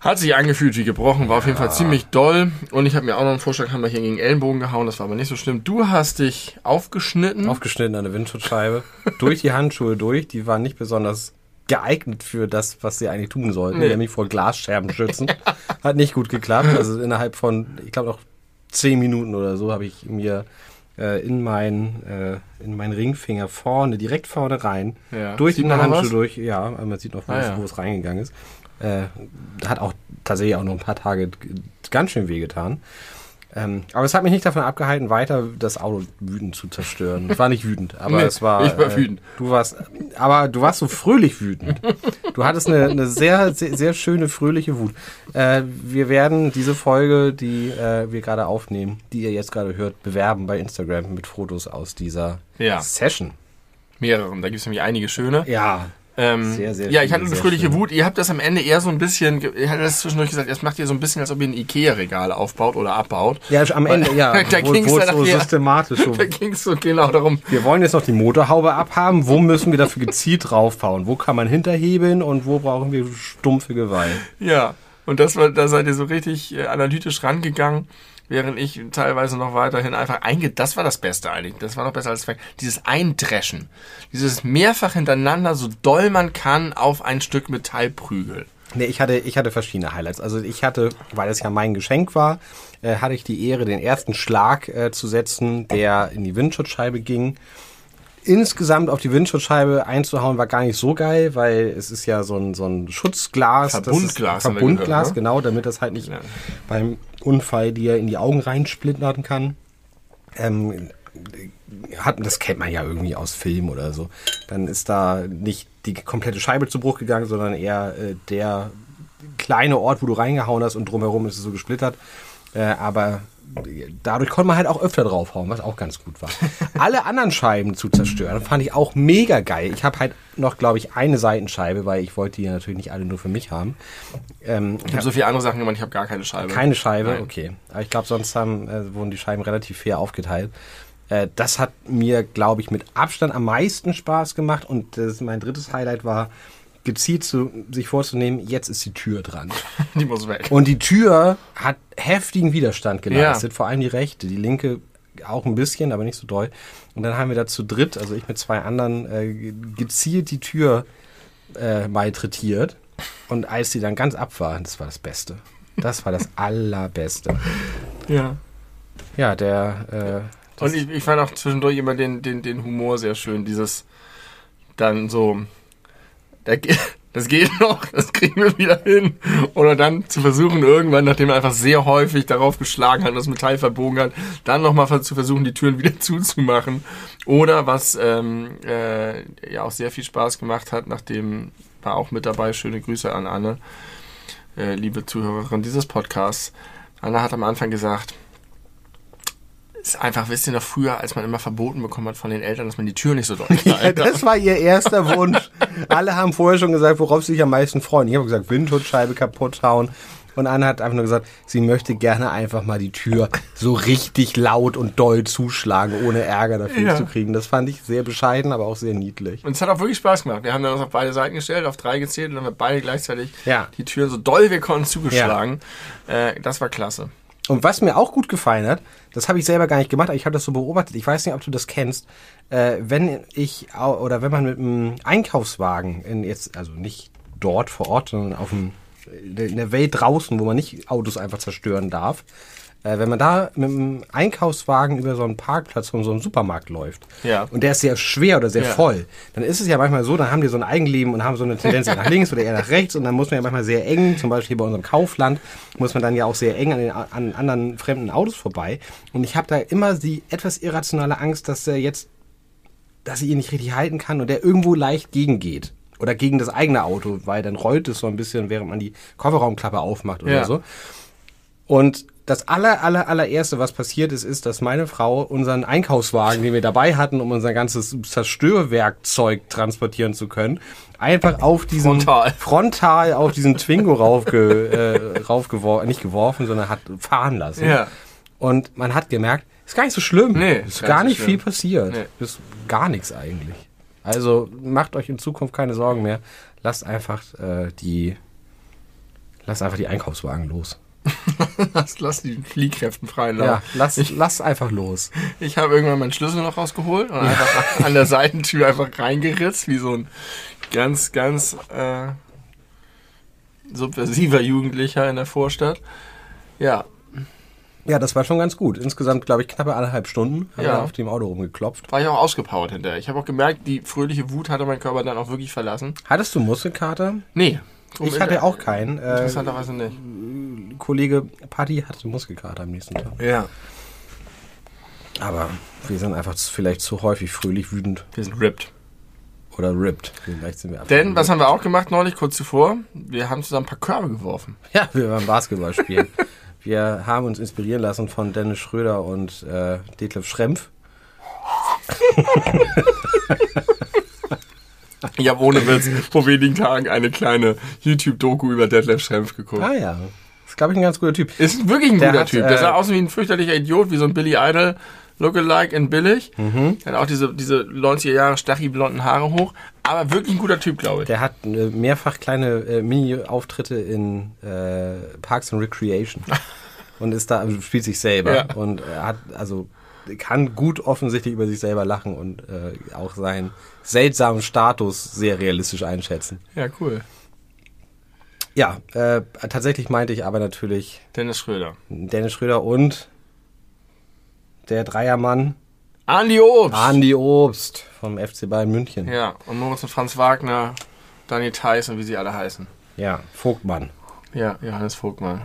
Hat sich angefühlt wie gebrochen, war auf jeden Fall ziemlich doll. Und ich habe mir auch noch einen Vorschlaghammer hier gegen den Ellenbogen gehauen, das war aber nicht so schlimm. Du hast dich aufgeschnitten. Aufgeschnitten an der Windschutzscheibe. durch die Handschuhe durch. Die waren nicht besonders geeignet für das, was sie eigentlich tun sollten, Nee. nämlich vor Glasscherben schützen. Hat nicht gut geklappt. Also innerhalb von, ich glaube noch zehn Minuten oder so, habe ich mir äh, in meinen äh, in meinen Ringfinger vorne, direkt vorne rein, Ja. durch Sieht Handschuhe was? durch. Ja, man sieht noch, wo, Ah, es, ja. wo es reingegangen ist. Äh, hat auch tatsächlich auch noch ein paar Tage ganz schön wehgetan. Ähm, aber es hat mich nicht davon abgehalten, weiter das Auto wütend zu zerstören. Ich war nicht wütend, aber Nee, es war. ich war äh, wütend. Du warst, aber du warst so fröhlich wütend. Du hattest eine, eine sehr, sehr, sehr schöne, fröhliche Wut. Äh, wir werden diese Folge, die äh, wir gerade aufnehmen, die ihr jetzt gerade hört, bewerben bei Instagram mit Fotos aus dieser Ja. Session. Mehreren, da gibt es nämlich einige schöne. Ja. Ähm, Sehr, sehr ja, ich hatte eine fröhliche. Wut. Ihr habt das am Ende eher so ein bisschen, ihr hattet das zwischendurch gesagt, erst macht ihr so ein bisschen, als ob ihr ein Ikea-Regal aufbaut oder abbaut. Ja, am Ende, ja. Da dann es so systematisch so Da ging es so genau darum, Wir wollen jetzt noch die Motorhaube abhaben. Wo müssen wir dafür gezielt draufbauen? Wo kann man hinterhebeln und wo brauchen wir stumpfe Gewalt? ja. Und das war, da seid ihr so richtig äh, analytisch rangegangen, während ich teilweise noch weiterhin einfach einge... Das war das Beste eigentlich. Das war noch besser als dieses Eindreschen. Dieses mehrfach hintereinander, so doll man kann, auf ein Stück Metall prügeln. Nee, ich hatte, ich hatte verschiedene Highlights. Also ich hatte, weil es ja mein Geschenk war, äh, hatte ich die Ehre, den ersten Schlag äh, zu setzen, der in die Windschutzscheibe ging. Insgesamt auf die Windschutzscheibe einzuhauen war gar nicht so geil, weil es ist ja so ein, so ein Schutzglas. Verbundglas Verbundglas, gehört, ne? genau, damit das halt nicht Ja. beim Unfall dir in die Augen reinsplittern kann. Ähm, hat, das kennt man ja irgendwie aus Film oder so. Dann ist da nicht die komplette Scheibe zu Bruch gegangen, sondern eher äh, der kleine Ort, wo du reingehauen hast und drumherum ist es so gesplittert. Äh, aber dadurch konnte man halt auch öfter draufhauen, was auch ganz gut war. Alle anderen Scheiben zu zerstören, fand ich auch mega geil. Ich habe halt noch, glaube ich, eine Seitenscheibe, weil ich wollte die ja natürlich nicht alle nur für mich haben. Ähm, Ich habe so viele andere Sachen gemacht, ich habe gar keine Scheibe. keine Scheibe, Nein. okay. Aber ich glaube, sonst haben, äh, wurden die Scheiben relativ fair aufgeteilt. Äh, das hat mir, glaube ich, mit Abstand am meisten Spaß gemacht. Und das, mein drittes Highlight war, gezielt zu, sich vorzunehmen, jetzt ist die Tür dran. Die muss weg. Und die Tür hat heftigen Widerstand geleistet, vor allem die rechte, die linke auch ein bisschen, aber nicht so doll. Und dann haben wir da zu dritt, also ich mit zwei anderen, äh, ge- gezielt die Tür äh, malträtiert. Und als die dann ganz ab war, das war das Beste. Das war das Allerbeste. Ja. Ja, der, äh, Und ich, ich fand auch zwischendurch immer den, den, den Humor sehr schön. Dieses dann so, das geht noch, das kriegen wir wieder hin. Oder dann zu versuchen, irgendwann, nachdem er einfach sehr häufig darauf geschlagen hat und das Metall verbogen hat, dann nochmal zu versuchen, die Türen wieder zuzumachen. Oder was ähm, äh, ja auch sehr viel Spaß gemacht hat, nachdem war auch mit dabei, schöne Grüße an Anne, äh, liebe Zuhörerin dieses Podcasts. Anne hat am Anfang gesagt, ist einfach, wisst ihr noch früher, als man immer verboten bekommen hat von den Eltern, dass man die Tür nicht so doll ja, knallt. das war ihr erster Wunsch. Alle haben vorher schon gesagt, worauf sie sich am meisten freuen. Ich habe gesagt, Windschutzscheibe kaputt hauen. Und Anna hat einfach nur gesagt, sie möchte gerne einfach mal die Tür so richtig laut und doll zuschlagen, ohne Ärger dafür Ja. zu kriegen. Das fand ich sehr bescheiden, aber auch sehr niedlich. Und es hat auch wirklich Spaß gemacht. Wir haben dann uns auf beide Seiten gestellt, auf drei gezählt und dann haben wir beide gleichzeitig Ja. die Türen so doll wir konnten zugeschlagen. Äh, das war klasse. Und was mir auch gut gefallen hat, das habe ich selber gar nicht gemacht, aber ich habe das so beobachtet. Ich weiß nicht, ob du das kennst. Äh, wenn ich oder wenn man mit einem Einkaufswagen in jetzt also nicht dort vor Ort, sondern auf dem in der Welt draußen, wo man nicht Autos einfach zerstören darf, äh, wenn man da mit einem Einkaufswagen über so einen Parkplatz von so einem Supermarkt läuft Ja. und der ist sehr schwer oder sehr Ja. voll, dann ist es ja manchmal so, dann haben die so ein Eigenleben und haben so eine Tendenz eher nach links oder eher nach rechts und dann muss man ja manchmal sehr eng, zum Beispiel bei unserem Kaufland, muss man dann ja auch sehr eng an, den, an anderen fremden Autos vorbei. Und ich habe da immer die etwas irrationale Angst, dass er jetzt, dass ich ihn nicht richtig halten kann und der irgendwo leicht gegengeht. Oder gegen das eigene Auto, weil dann rollt es so ein bisschen, während man die Kofferraumklappe aufmacht oder Ja. so. Und das aller, aller, allererste, was passiert ist, ist, dass meine Frau unseren Einkaufswagen, den wir dabei hatten, um unser ganzes Zerstörwerkzeug transportieren zu können, einfach auf diesen Frontal. frontal auf diesen Twingo raufge, äh, raufgeworfen, nicht geworfen, sondern hat fahren lassen. Ja. Und man hat gemerkt, ist gar nicht so schlimm. Nee, ist gar gar nicht so viel passiert. Nee. Ist gar nichts eigentlich. Also macht euch in Zukunft keine Sorgen mehr. Lasst einfach äh, die, lasst einfach die Einkaufswagen los. Lass, lass die Fliehkräften freien Lauf. Ja, lasst, lasst einfach los. Ich habe irgendwann meinen Schlüssel noch rausgeholt und einfach an der Seitentür einfach reingeritzt, wie so ein ganz, ganz äh, subversiver Jugendlicher in der Vorstadt. Ja, Ja, das war schon ganz gut. Insgesamt, glaube ich, knappe eineinhalb Stunden haben Ja. wir auf dem Auto rumgeklopft. war ich auch ausgepowert hinterher. Ich habe auch gemerkt, die fröhliche Wut hatte mein Körper dann auch wirklich verlassen. Hattest du Muskelkater? Nee. Ich hatte auch keinen. Äh, Interessanterweise nicht. Kollege Paddy hatte Muskelkater am nächsten Tag. Ja. Aber wir sind einfach vielleicht zu häufig fröhlich, wütend Wir sind ripped. oder ripped. Vielleicht sind wir Denn, was haben wir auch gemacht neulich, kurz zuvor? Wir haben zusammen ein paar Körbe geworfen. Ja, wir waren Basketball spielen. wir haben uns inspirieren lassen von Dennis Schröder und äh, Detlef Schrempf. Ich habe ohne Witz vor wenigen Tagen eine kleine YouTube-Doku über Detlef Schrempf geguckt. Ah ja. Ist, glaube ich, ein ganz guter Typ. Ist wirklich ein Der guter hat, Typ. Der äh, sah aus wie ein fürchterlicher Idiot, wie so ein Billy Idol Lookalike in billig. Mhm. Hat auch diese, diese 90er Jahre stachiblonden Haare hoch. Aber wirklich ein guter Typ, glaube ich. Der hat äh, mehrfach kleine äh, Mini-Auftritte in äh, Parks and Recreation. und ist da, also spielt sich selber. Ja. Und er hat, also kann gut offensichtlich über sich selber lachen und äh, auch seinen seltsamen Status sehr realistisch einschätzen. Ja, cool. Ja, äh, tatsächlich meinte ich aber natürlich Dennis Schröder. Dennis Schröder und der Dreiermann Andi Obst. Andi Obst vom FC Bayern München. Ja, und Moritz und Franz Wagner, Daniel Theiss und wie sie alle heißen. Ja, Vogtmann, Ja, Johannes Vogtmann.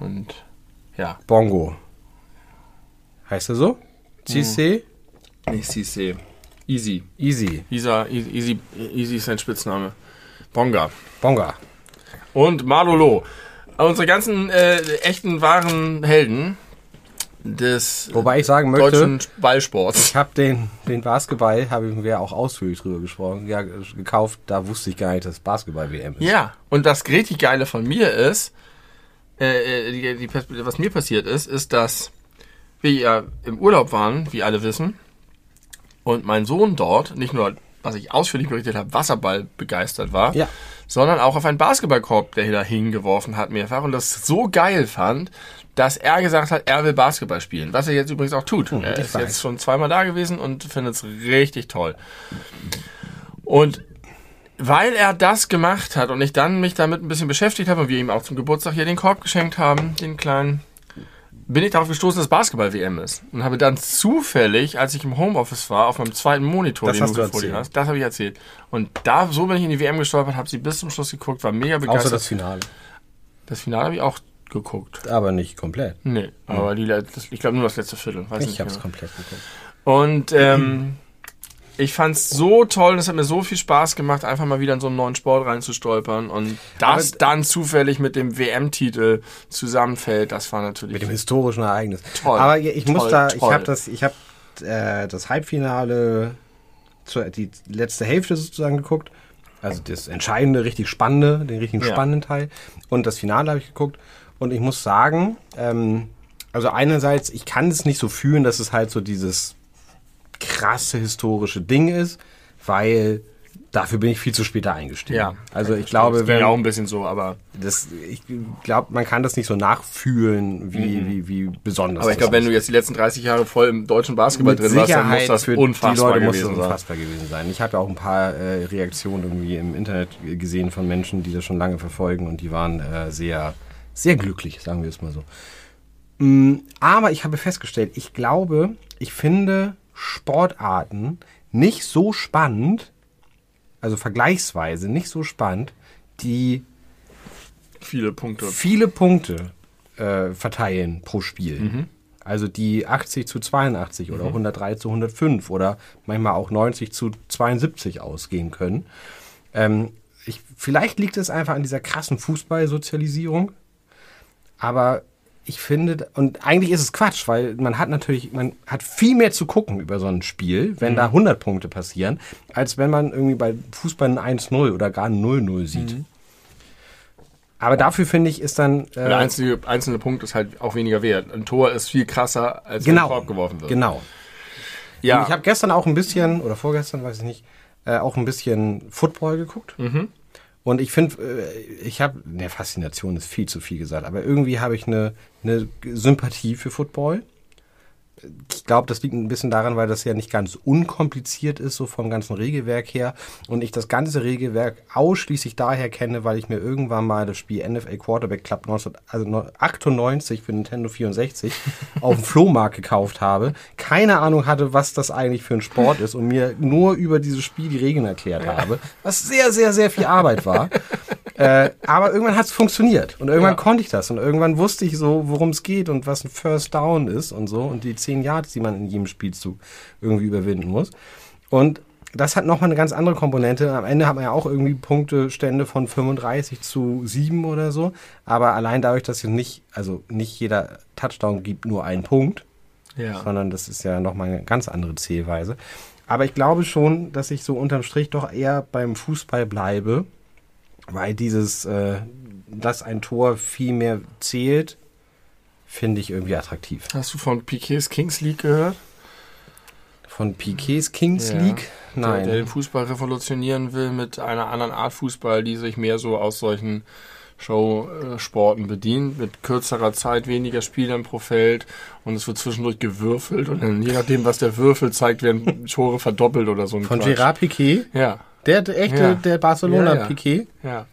Und ja. Bongo. Heißt er so? CC? Ich CC. Easy. Easy. Isa, Easy, Easy ist sein Spitzname. Bonga. Bonga. Und Malolo. Unsere ganzen äh, echten, wahren Helden des Wobei ich sagen möchte, deutschen Ballsports. ich habe den, den Basketball, habe wir auch ausführlich drüber gesprochen, ja, gekauft, da wusste ich gar nicht, dass Basketball-WM ist. Ja, und das richtig Geile von mir ist, äh, äh, die, die, was mir passiert ist, ist, dass wir ja im Urlaub waren, wie alle wissen, und mein Sohn dort nicht nur, was ich ausführlich berichtet habe, Wasserball begeistert war, Ja. sondern auch auf einen Basketballkorb, der da hingeworfen hat, mehrfach und das so geil fand, dass er gesagt hat, er will Basketball spielen, was er jetzt übrigens auch tut. er ich ist weiß. jetzt schon zweimal da gewesen und findet es richtig toll. Und weil er das gemacht hat und ich dann mich damit ein bisschen beschäftigt habe und wir ihm auch zum Geburtstag hier den Korb geschenkt haben, den kleinen, bin ich darauf gestoßen, dass Basketball-WM ist. Und habe dann zufällig, als ich im Homeoffice war, auf meinem zweiten Monitor, Das den hast du vor dir hast, das habe ich erzählt. Und da, so bin ich in die WM gestolpert, habe sie bis zum Schluss geguckt, war mega Außer begeistert. das Finale. das Finale habe ich auch geguckt. Aber nicht komplett. Nee, aber die, le- das, ich glaube nur das letzte Viertel. Weiß Ich habe es genau. komplett geguckt. Und ähm, ich fand's so toll, das hat mir so viel Spaß gemacht, einfach mal wieder in so einen neuen Sport reinzustolpern. Und das Aber- dann zufällig mit dem WM-Titel zusammenfällt, das war natürlich. Mit dem historischen Ereignis. Toll, Aber ich muss toll, da, ich toll. habe das, ich habe äh, das Halbfinale, die letzte Hälfte sozusagen geguckt. Also das entscheidende, richtig spannende, den richtigen Ja. spannenden Teil. Und das Finale habe ich geguckt. Und ich muss sagen, ähm, also einerseits, ich kann es nicht so fühlen, dass es halt so dieses krasse historische Ding ist, weil dafür bin ich viel zu spät da eingestiegen. ja, Also ich das glaube, ging wenn, auch ein bisschen so, aber, das, ich glaube, man kann das nicht so nachfühlen, wie, wie, wie besonders Mhm. aber ich das glaube, wenn du jetzt die letzten 30 Jahre voll im deutschen Basketball drin warst, dann muss Sicherheit das für unfassbar die Leute muss das gewesen sein. unfassbar gewesen sein. Ich habe ja auch ein paar äh, Reaktionen irgendwie im Internet gesehen von Menschen, die das schon lange verfolgen und die waren äh, sehr, sehr glücklich, sagen wir es mal so. Mm, Aber ich habe festgestellt, ich glaube, ich finde Sportarten nicht so spannend, also vergleichsweise nicht so spannend, die Viele Punkte. viele Punkte äh, verteilen pro Spiel. Mhm. Also die 80 zu 82 oder 103 zu 105 oder manchmal auch 90 zu 72 ausgehen können. Ähm, ich, vielleicht liegt es einfach an dieser krassen Fußballsozialisierung, aber ich finde, und eigentlich ist es Quatsch, weil man hat natürlich, man hat viel mehr zu gucken über so ein Spiel, wenn Mhm. da 100 Punkte passieren, als wenn man irgendwie bei Fußball ein 1-0 oder gar ein 0-0 sieht. Mhm. Aber dafür finde ich, ist dann. Äh, Der einzelne, einzelne Punkt ist halt auch weniger wert. Ein Tor ist viel krasser, als genau, wenn ein Korb geworfen wird. Genau. Ja, Und ich habe gestern auch ein bisschen, oder vorgestern, weiß ich nicht, äh, auch ein bisschen Football geguckt. Mhm. Und ich finde, äh, ich habe, ne, Faszination ist viel zu viel gesagt, aber irgendwie habe ich eine, eine Sympathie für Football. Ich glaube, das liegt ein bisschen daran, weil das ja nicht ganz unkompliziert ist, so vom ganzen Regelwerk her. Und ich das ganze Regelwerk ausschließlich daher kenne, weil ich mir irgendwann mal das Spiel NFL Quarterback Club 1998 für Nintendo 64 auf dem Flohmarkt gekauft habe. Keine Ahnung hatte, was das eigentlich für ein Sport ist und mir nur über dieses Spiel die Regeln erklärt habe. Was sehr, sehr, sehr viel Arbeit war. Äh, aber irgendwann hat es funktioniert und irgendwann Ja. konnte ich das und irgendwann wusste ich so, worum es geht und was ein First Down ist und so und die zehn Yards, die man in jedem Spielzug irgendwie überwinden muss. Und das hat nochmal eine ganz andere Komponente. Am Ende hat man ja auch irgendwie Punktestände von 35 zu 7 oder so. Aber allein dadurch, dass es nicht, also nicht jeder Touchdown gibt nur einen Punkt, ja. sondern das ist ja nochmal eine ganz andere Zählweise. Aber ich glaube schon, dass ich so unterm Strich doch eher beim Fußball bleibe, weil dieses, äh, dass ein Tor viel mehr zählt, finde ich irgendwie attraktiv. Hast du von Piquets Kings League gehört? Von Piquets Kings Ja. League? Der, Nein. der den Fußball revolutionieren will mit einer anderen Art Fußball, die sich mehr so aus solchen Showsporten bedient, mit kürzerer Zeit, weniger Spielern pro Feld und es wird zwischendurch gewürfelt und dann, je nachdem, was der Würfel zeigt, werden Tore verdoppelt oder so ein Von Quatsch. Gerard Piquet? Ja, Der, der echte, Ja. der Barcelona Ja, ja. Piquet? ja.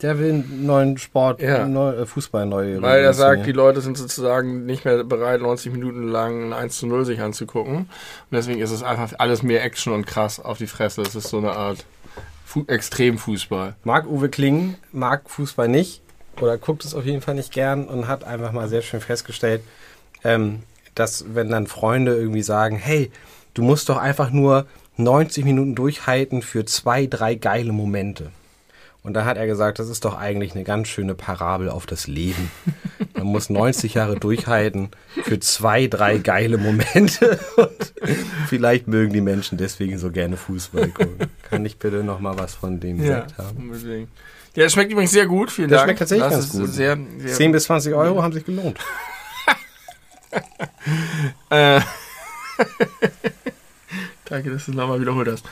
Der will einen neuen Sport, Ja. neu, äh, Fußball neu. Weil er sagt, die. Leute sind sozusagen nicht mehr bereit, 90 Minuten lang ein 1 zu 0 sich anzugucken. Und deswegen ist es einfach alles mehr Action und krass auf die Fresse. Es ist so eine Art Fu Extremfußball. Marc-Uwe Kling mag Fußball nicht oder guckt es auf jeden Fall nicht gern und hat einfach mal sehr schön festgestellt, ähm, dass wenn dann Freunde irgendwie sagen, hey, du musst doch einfach nur 90 Minuten durchhalten für zwei, drei geile Momente. Und da hat er gesagt, das ist doch eigentlich eine ganz schöne Parabel auf das Leben. Man muss 90 Jahre durchhalten für zwei, drei geile Momente. Und vielleicht mögen die Menschen deswegen so gerne Fußball gucken. Kann ich bitte noch mal was von dem gesagt haben? unbedingt. Ja, es schmeckt übrigens sehr gut. Vielen Der Dank. schmeckt tatsächlich das ganz gut. Sehr, sehr 10 bis 20 Euro haben sich gelohnt. Äh, Danke, dass du es nochmal wiederholt hast.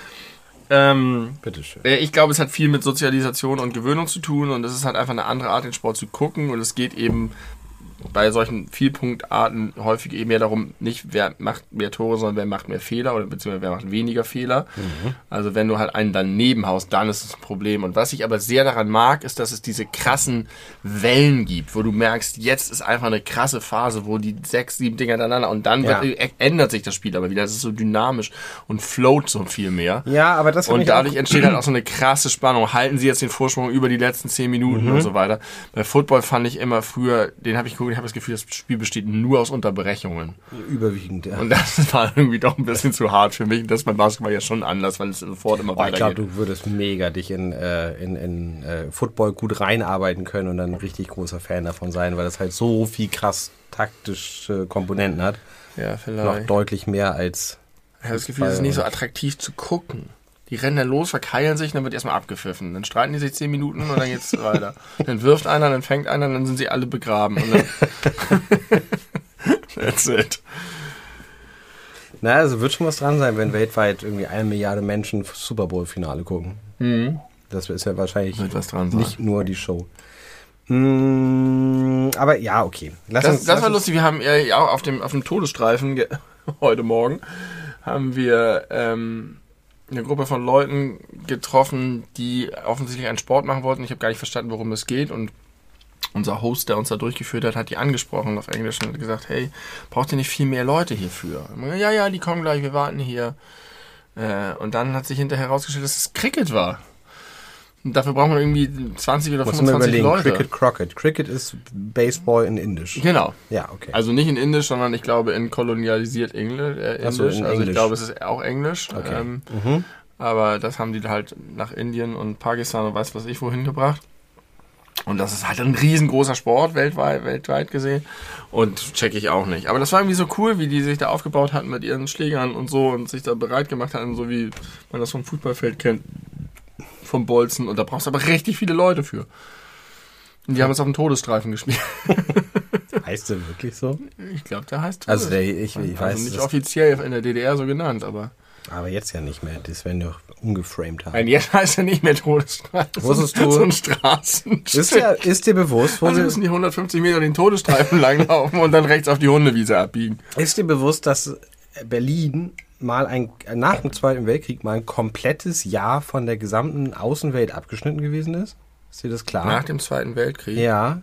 Ähm, Bitteschön. äh, ich glaube, es hat viel mit Sozialisation und Gewöhnung zu tun und es ist halt einfach eine andere Art, den Sport zu gucken und es geht eben bei solchen Vielpunktarten häufig eben mehr darum, nicht wer macht mehr Tore, sondern wer macht mehr Fehler oder beziehungsweise wer macht weniger Fehler. Also wenn du halt einen daneben haust, dann ist es ein Problem. Und was ich aber sehr daran mag, ist, dass es diese krassen Wellen gibt, wo du merkst, jetzt ist einfach eine krasse Phase, wo die sechs, sieben Dinger hintereinander und dann Ja. wird, äh, ändert sich das Spiel aber wieder. Es ist so dynamisch und float so viel mehr. Ja, aber das Und dadurch entsteht halt auch so eine krasse Spannung. Halten sie jetzt den Vorsprung über die letzten zehn Minuten Mhm. und so weiter. Bei Football fand ich immer früher, den habe ich geguckt, ich habe das Gefühl, das Spiel besteht nur aus Unterbrechungen. überwiegend. Ja. Und das war irgendwie doch ein bisschen zu hart für mich. Und Das ist beim Basketball ja schon anders, weil es sofort immer Boah, ich glaube, weitergeht. du würdest mega dich in, äh, in, in äh, Football gut reinarbeiten können und dann ein richtig großer Fan davon sein, weil das halt so viel krass taktische Komponenten hat. Ja, Noch vielleicht. deutlich mehr als. Ich habe das Gefühl, es ist nicht so attraktiv zu gucken. Die rennen dann los, verkeilen sich, dann wird erstmal abgepfiffen. Dann streiten die sich zehn Minuten und dann geht's weiter. Dann wirft einer, dann fängt einer, dann sind sie alle begraben. Und dann That's it. Na, also wird schon was dran sein, wenn weltweit irgendwie eine Milliarde Menschen Super Bowl-Finale gucken. Das ist ja wahrscheinlich Mhm. Nicht nur die Show. Mm, aber ja, okay. Lass Das, uns, das war lustig. Wir haben ja auch auf dem, auf dem Todesstreifen heute Morgen haben wir ähm, eine Gruppe von Leuten getroffen, die offensichtlich einen Sport machen wollten. Ich habe gar nicht verstanden, worum es geht. Und unser Host, der uns da durchgeführt hat, hat die angesprochen auf Englisch und hat gesagt, hey, braucht ihr nicht viel mehr Leute hierfür? Ja, ja, die kommen gleich, wir warten hier. Äh, und dann hat sich hinterher herausgestellt, dass es Cricket war. Und dafür brauchen wir irgendwie 20 oder mal 25 überlegen, Leute. Cricket, Crockett. Cricket ist Baseball in Indisch. Genau. Ja, okay. Also nicht in Indisch, sondern ich glaube in kolonialisiert Englisch. Äh, Ach so, Indisch. in also ich Englisch. glaube, es ist auch Englisch. Okay. Ähm, Mhm. aber das haben die halt nach Indien und Pakistan und weiß was ich wohin gebracht. Und das ist halt ein riesengroßer Sport weltweit, weltweit gesehen. Und check ich auch nicht. Aber das war irgendwie so cool, wie die sich da aufgebaut hatten mit ihren Schlägern und so und sich da bereit gemacht hatten, so wie man das vom Fußballfeld kennt. Vom Bolzen. Und da brauchst du aber richtig viele Leute für. Und die haben es auf dem Todesstreifen gespielt. Heißt der wirklich so? Ich glaube, der heißt Also der, Todes- ich, ich also weiß, nicht offiziell in der DDR so genannt, aber. aber jetzt ja nicht mehr. Das werden wir doch umgeframed haben. Nein, jetzt heißt er nicht mehr Todesstreifen. Wusstest so, du- So ein Straßen. Ist, ja, ist dir bewusst, wo also wir, müssen die 150 Meter den Todesstreifen langlaufen und dann rechts auf die Hundewiese abbiegen. ist dir bewusst, dass Berlin mal ein, nach dem Zweiten Weltkrieg mal ein komplettes Jahr von der gesamten Außenwelt abgeschnitten gewesen ist? Ist dir das klar? Nach dem Zweiten Weltkrieg? ja,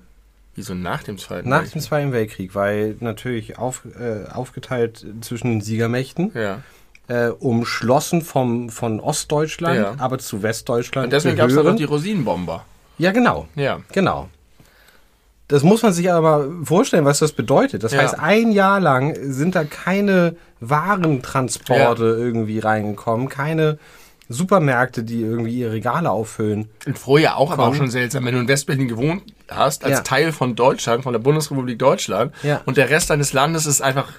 Wieso nach dem Zweiten nach dem Weltkrieg? Zweiten Weltkrieg, weil natürlich auf, äh, aufgeteilt zwischen den Siegermächten, Ja. äh, umschlossen vom, von Ostdeutschland, Ja. aber zu Westdeutschland Und deswegen gab es da gehörend. die Rosinenbomber. Ja, genau. Ja. Genau. Das muss man sich aber mal vorstellen, was das bedeutet. Das Ja. heißt, ein Jahr lang sind da keine Warentransporte irgendwie reingekommen, keine Supermärkte, die irgendwie ihre Regale auffüllen. Und vorher auch, aber auch schon seltsam, wenn du in Westberlin gewohnt hast, als Ja. Teil von Deutschland, von der Bundesrepublik Deutschland, Ja. und der Rest deines Landes ist einfach.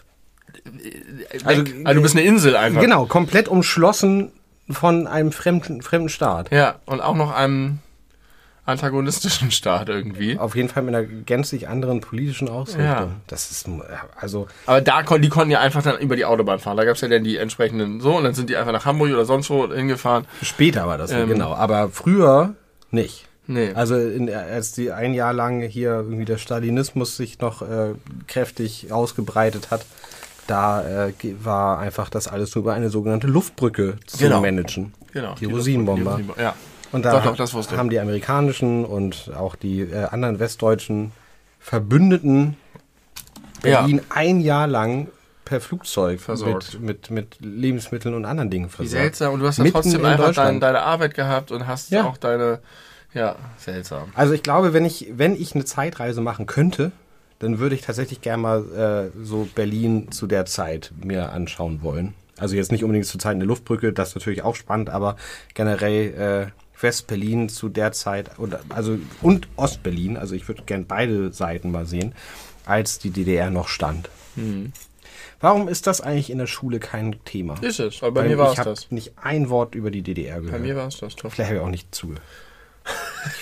Also, also du bist eine Insel einfach. Genau, komplett umschlossen von einem fremden, fremden Staat. Ja, und auch noch einem, antagonistischen Staat irgendwie. Auf jeden Fall mit einer gänzlich anderen politischen Ausrichtung. Ja. Das ist, also, Aber da kon die konnten ja einfach dann über die Autobahn fahren. Da gab es ja dann die entsprechenden so und dann sind die einfach nach Hamburg oder sonst wo hingefahren. später war das, Ähm. genau. Aber früher nicht. Nee. Also in, als die ein Jahr lang hier irgendwie der Stalinismus sich noch äh, kräftig ausgebreitet hat, da äh, war einfach das alles nur über eine sogenannte Luftbrücke zu Genau. managen. genau. Die Rosinenbomber. die Rosinenbomber, Ja. Und da Doch, doch, das wusste haben die amerikanischen und auch die äh, anderen westdeutschen Verbündeten Ja. Berlin ein Jahr lang per Flugzeug Versorgt. mit, mit, mit Lebensmitteln und anderen Dingen Wie versorgt. seltsam. Und du hast ja Mitten trotzdem in einfach dein, Deutschland. deine Arbeit gehabt und hast Ja. auch deine. Ja, seltsam. Also ich glaube, wenn ich, wenn ich eine Zeitreise machen könnte, dann würde ich tatsächlich gerne mal äh, so Berlin zu der Zeit mir anschauen wollen. Also jetzt nicht unbedingt zur Zeit eine Luftbrücke, das ist natürlich auch spannend, aber generell äh, West-Berlin zu der Zeit und also und Ost-Berlin, also ich würde gern beide Seiten mal sehen, als die DDR noch stand. Warum ist das eigentlich in der Schule kein Thema? Ist es, aber bei Weil mir war ich es habe das. nicht ein Wort über die DDR Bei gehört. mir war es das, doch. Vielleicht habe ich auch nicht zugehört.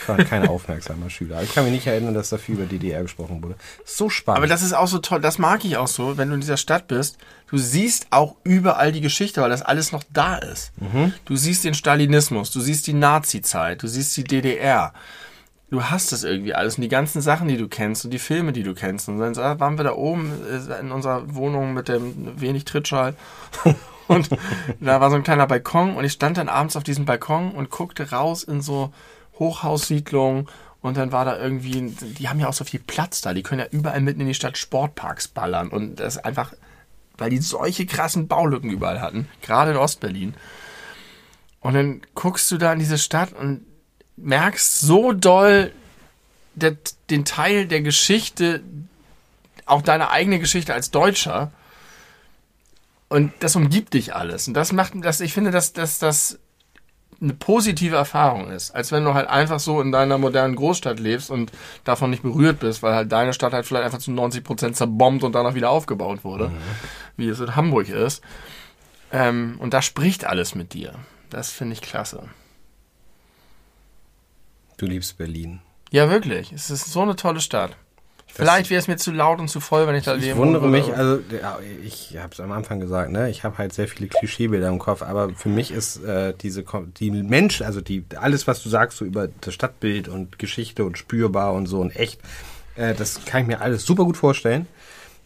Ich war kein aufmerksamer Schüler. Ich kann mich nicht erinnern, dass da viel über DDR gesprochen wurde. So spannend. Aber das ist auch so toll, das mag ich auch so, wenn du in dieser Stadt bist. Du siehst auch überall die Geschichte, weil das alles noch da ist. Du siehst den Stalinismus, du siehst die Nazi-Zeit, du siehst die DDR. Du hast das irgendwie alles und die ganzen Sachen, die du kennst und die Filme, die du kennst. Und dann ah, waren wir da oben äh, in unserer Wohnung mit dem wenig Trittschall. Und da war so ein kleiner Balkon und ich stand dann abends auf diesem Balkon und guckte raus in so Hochhaussiedlungen und dann war da irgendwie, die haben ja auch so viel Platz da, die können ja überall mitten in die Stadt Sportparks ballern und das ist einfach, weil die solche krassen Baulücken überall hatten, gerade in Ostberlin. Und dann guckst du da in diese Stadt und merkst so doll der, den Teil der Geschichte, auch deine eigene Geschichte als Deutscher. Und das umgibt dich alles. Und das macht, das, ich finde, dass, dass das eine positive Erfahrung ist, als wenn du halt einfach so in deiner modernen Großstadt lebst und davon nicht berührt bist, weil halt deine Stadt halt vielleicht einfach zu 90 Prozent zerbombt und danach wieder aufgebaut wurde, wie es in Hamburg ist. Ähm, und da spricht alles mit dir. Das finde ich klasse. du liebst Berlin. Ja, wirklich. Es ist so eine tolle Stadt. Vielleicht wäre es mir zu laut und zu voll, wenn ich da Ich leben wundere mich, also ja, ich habe es am Anfang gesagt, ne? Ich habe halt sehr viele Klischeebilder im Kopf, aber für mich ist äh, diese die Mensch, also die alles, was du sagst so über das Stadtbild und Geschichte und spürbar und so und echt, äh, das kann ich mir alles super gut vorstellen.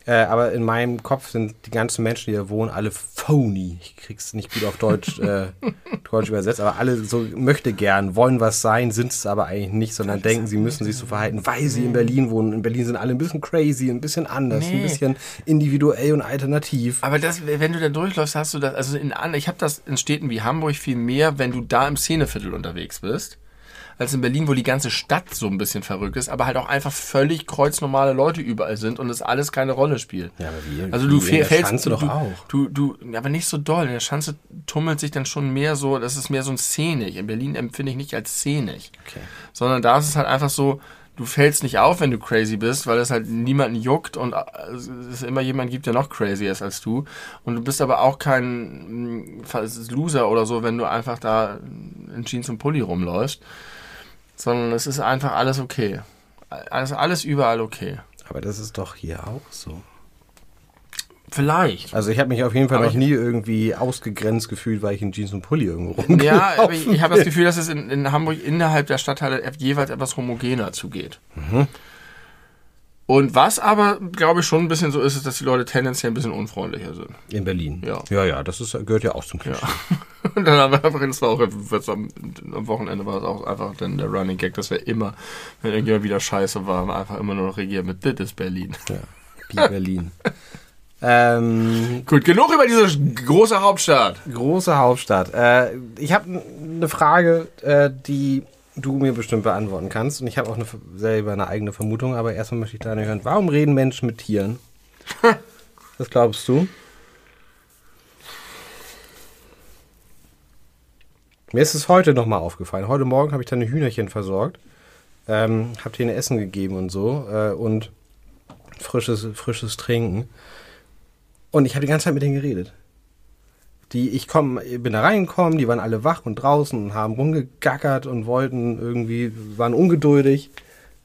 Äh, aber in meinem Kopf sind die ganzen Menschen, die da wohnen, alle phony. Ich krieg's nicht gut auf Deutsch, äh, Deutsch übersetzt, aber alle so möchte gern, wollen was sein, sind es aber eigentlich nicht, sondern denken, sie müssen sich so verhalten, weil sie in Berlin wohnen. In Berlin sind alle ein bisschen crazy, ein bisschen anders, ein Nee. bisschen individuell und alternativ. Aber das, wenn du da durchläufst, hast du das, also in ich habe das in Städten wie Hamburg viel mehr, wenn du da im Szeneviertel unterwegs bist, als in Berlin, wo die ganze Stadt so ein bisschen verrückt ist, aber halt auch einfach völlig kreuznormale Leute überall sind und es alles keine Rolle spielt. Ja, aber wie- also wie du der fällst du, doch auch. Du, du, aber nicht so doll. In der Schanze tummelt sich dann schon mehr so, das ist mehr so ein Szenig. In Berlin empfinde ich nicht als Szenig Okay. sondern da ist es halt einfach so, du fällst nicht auf, wenn du crazy bist, weil es halt niemanden juckt und äh, es immer jemand gibt, der noch crazier ist als du. Und du bist aber auch kein mm, Loser oder so, wenn du einfach da in Jeans und Pulli rumläufst, sondern es ist einfach alles okay. Also alles überall okay. Aber das ist doch hier auch so. Vielleicht. Also ich habe mich auf jeden Fall Aber noch nie irgendwie ausgegrenzt gefühlt, weil ich in Jeans und Pulli irgendwo rumgelaufen Ja, aber ich, ich habe das Gefühl, dass es in, in Hamburg innerhalb der Stadtteile jeweils etwas homogener zugeht. Und was aber, glaube ich, schon ein bisschen so ist, ist, dass die Leute tendenziell ein bisschen unfreundlicher sind. In Berlin. Ja. Ja, ja, das ist, gehört ja auch zum Klischee. Und dann haben wir einfach, das war auch, jetzt am, am Wochenende war es auch einfach dann der Running Gag, dass wir immer, wenn irgendjemand wieder scheiße war, haben wir einfach immer nur noch regiert mit, das ist Berlin. Ja. Wie Berlin. ähm, Gut, genug über diese große Hauptstadt. große Hauptstadt. Äh, ich habe eine Frage, äh, die du mir bestimmt beantworten kannst. Und ich habe auch eine, selber eine eigene Vermutung, aber erstmal möchte ich deine hören. Warum reden Menschen mit Tieren? Was glaubst du? Mir ist es heute nochmal aufgefallen. Heute Morgen habe ich deine Hühnerchen versorgt, ähm, habe denen Essen gegeben und so äh, und frisches, frisches Trinken. Und ich habe die ganze Zeit mit denen geredet. Die, ich komm, bin da reingekommen, die waren alle wach und draußen und haben rumgegackert und wollten irgendwie, waren ungeduldig,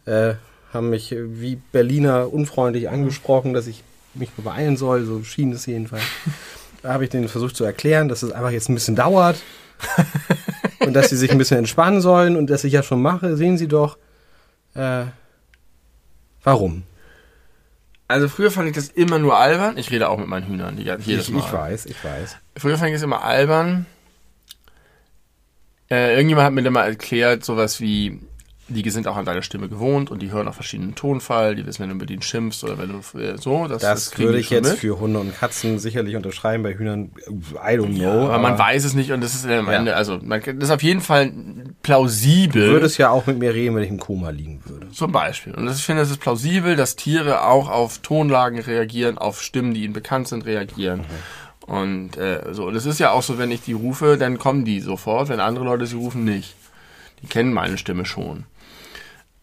äh, haben mich wie Berliner unfreundlich angesprochen, dass ich mich beeilen soll, so schien es jedenfalls. Da habe ich denen versucht zu erklären, dass es einfach jetzt ein bisschen dauert und dass sie sich ein bisschen entspannen sollen und dass ich ja schon mache, sehen sie doch. Äh, warum? Also früher fand ich das immer nur albern. Ich rede auch mit meinen Hühnern die, jedes ich, Mal. ich weiß, ich weiß. Früher fand ich es immer albern. Äh, irgendjemand hat mir dann mal erklärt, sowas wie, die sind auch an deiner Stimme gewohnt und die hören auch verschiedenen Tonfall, die wissen, wenn du mit ihnen schimpfst oder wenn du äh, so. Das, Das, kriegen würde ich jetzt mit. für Hunde und Katzen sicherlich unterschreiben, bei Hühnern, I don't Ja, know. aber man weiß es nicht und das ist am Ja. Ende, also man, das ist auf jeden Fall plausibel. Du würdest ja auch mit mir reden, wenn ich im Koma liegen würde. Zum Beispiel. Und das- ich finde, es ist plausibel, dass Tiere auch auf Tonlagen reagieren, auf Stimmen, die ihnen bekannt sind, reagieren. Und äh, so. Und es ist ja auch so, wenn ich die rufe, dann kommen die sofort, wenn andere Leute sie rufen, nicht. Die kennen meine Stimme schon.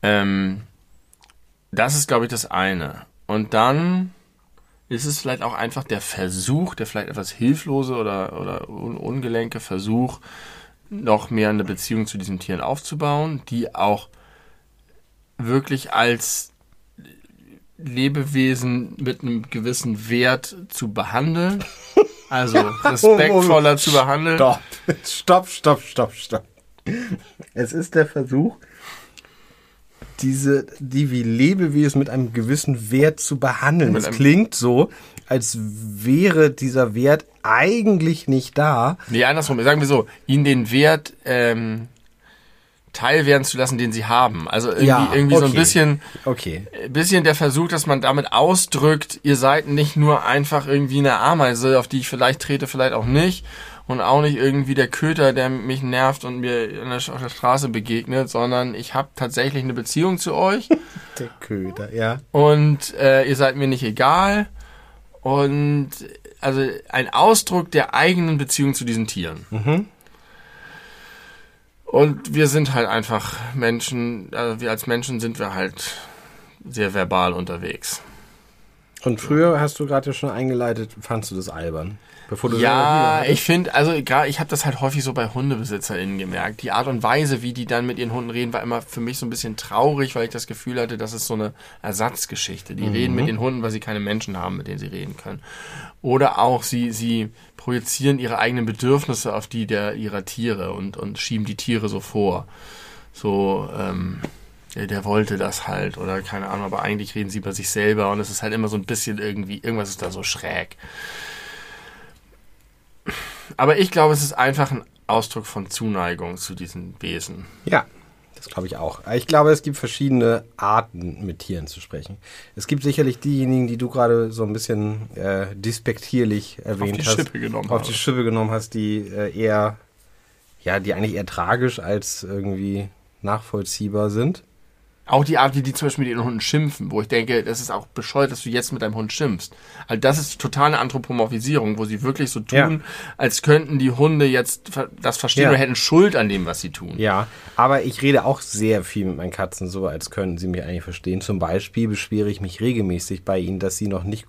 Ähm, das ist, glaube ich, das eine. Und dann ist es vielleicht auch einfach der Versuch, der vielleicht etwas hilflose oder, oder un ungelenke Versuch, noch mehr eine Beziehung zu diesen Tieren aufzubauen, die auch wirklich als Lebewesen mit einem gewissen Wert zu behandeln. Also respektvoller zu behandeln. Stopp, stopp, stopp, stopp, stopp. Es ist der Versuch, diese, die wie Lebewesen mit einem gewissen Wert zu behandeln. Es klingt so, als wäre dieser Wert eigentlich nicht da. Nee, andersrum. Sagen wir so, ihnen den Wert ähm, teilwerden zu lassen, den sie haben. Also irgendwie, Ja, irgendwie so ein okay. bisschen, Okay. ein bisschen der Versuch, dass man damit ausdrückt, ihr seid nicht nur einfach irgendwie eine Ameise, auf die ich vielleicht trete, vielleicht auch nicht. Und auch nicht irgendwie der Köter, der mich nervt und mir auf der Straße begegnet, sondern ich habe tatsächlich eine Beziehung zu euch. Der Köder, ja. und äh, ihr seid mir nicht egal. Und also ein Ausdruck der eigenen Beziehung zu diesen Tieren. Und wir sind halt einfach Menschen, also wir als Menschen sind wir halt sehr verbal unterwegs. Und früher hast du gerade ja schon eingeleitet, fandst du das albern? Bevor du Ja, ich finde, also gerade, ich habe das halt häufig so bei HundebesitzerInnen gemerkt. Die Art und Weise, wie die dann mit ihren Hunden reden, war immer für mich so ein bisschen traurig, weil ich das Gefühl hatte, das ist so eine Ersatzgeschichte. Die reden mit den Hunden, weil sie keine Menschen haben, mit denen sie reden können. Oder auch sie, sie projizieren ihre eigenen Bedürfnisse auf die der ihrer Tiere und, und schieben die Tiere so vor. So, ähm, der, der wollte das halt oder keine Ahnung, aber eigentlich reden sie über sich selber und es ist halt immer so ein bisschen irgendwie, irgendwas ist da so schräg. Aber ich glaube, es ist einfach ein Ausdruck von Zuneigung zu diesen Wesen. Ja, das glaube ich auch. Ich glaube, es gibt verschiedene Arten, mit Tieren zu sprechen. Es gibt sicherlich diejenigen, die du gerade so ein bisschen äh, despektierlich erwähnt die hast. Schippe genommen Auf habe. die Schippe genommen hast, die äh, eher, ja, die eigentlich eher tragisch als irgendwie nachvollziehbar sind. Auch die Art, wie die zum Beispiel mit ihren Hunden schimpfen, wo ich denke, das ist auch bescheuert, dass du jetzt mit deinem Hund schimpfst. Also das ist totale Anthropomorphisierung, wo sie wirklich so tun, Ja. als könnten die Hunde jetzt das verstehen Ja. oder hätten Schuld an dem, was sie tun. Ja, aber ich rede auch sehr viel mit meinen Katzen so, als könnten sie mich eigentlich verstehen. Zum Beispiel beschwere ich mich regelmäßig bei ihnen, dass sie noch nicht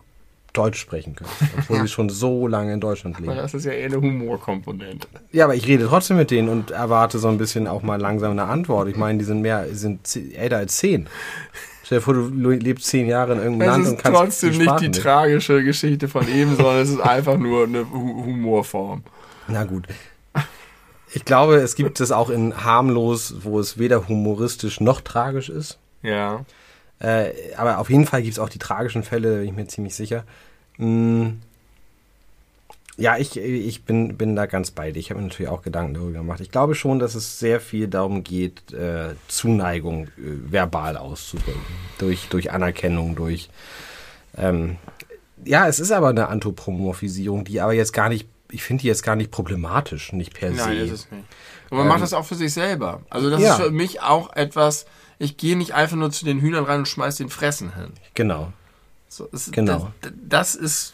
Deutsch sprechen können, obwohl sie schon so lange in Deutschland leben. das ist ja eher eine Humorkomponente. Ja, aber ich rede trotzdem mit denen und erwarte so ein bisschen auch mal langsam eine Antwort. Ich meine, die sind mehr, sind älter als zehn. Stell dir vor, du lebst zehn Jahre in irgendeinem Es Land ist und kannst trotzdem nicht die tragische Geschichte von eben, sondern es ist einfach nur eine Hu- Humorform. Na gut. Ich glaube, es gibt es auch in harmlos, wo es weder humoristisch noch tragisch ist. Ja. Äh, aber auf jeden Fall gibt es auch die tragischen Fälle, bin ich mir ziemlich sicher. Mm. Ja, ich, ich bin, bin da ganz bei dir. Ich habe mir natürlich auch Gedanken darüber gemacht. Ich glaube schon, dass es sehr viel darum geht, äh, Zuneigung äh, verbal auszudrücken. Durch, durch Anerkennung, durch. Ähm, ja, es ist aber eine Anthropomorphisierung, die aber jetzt gar nicht, ich finde die jetzt gar nicht problematisch, nicht per se. Nein, ist es nicht. Und man macht das auch für sich selber. Also das ja. ist für mich auch etwas, ich gehe nicht einfach nur zu den Hühnern rein und schmeiß den Fressen hin. Genau. So, es, Genau. Das, das ist,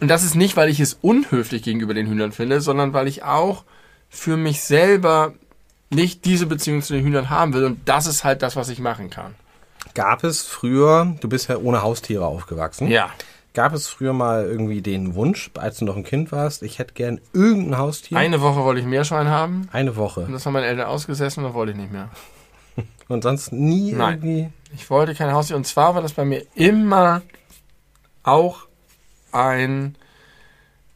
und das ist nicht, weil ich es unhöflich gegenüber den Hühnern finde, sondern weil ich auch für mich selber nicht diese Beziehung zu den Hühnern haben will. Und das ist halt das, was ich machen kann. Gab es früher, du bist ja ohne Haustiere aufgewachsen. Ja. gab es früher mal irgendwie den Wunsch, als du noch ein Kind warst, ich hätte gern irgendein Haustier? Eine Woche wollte ich Meerschwein haben. Eine Und Woche. das haben meine Eltern ausgesessen und dann wollte ich nicht mehr. Und sonst nie Nein. irgendwie. Ich wollte kein Haustier. Und zwar war das bei mir immer auch ein.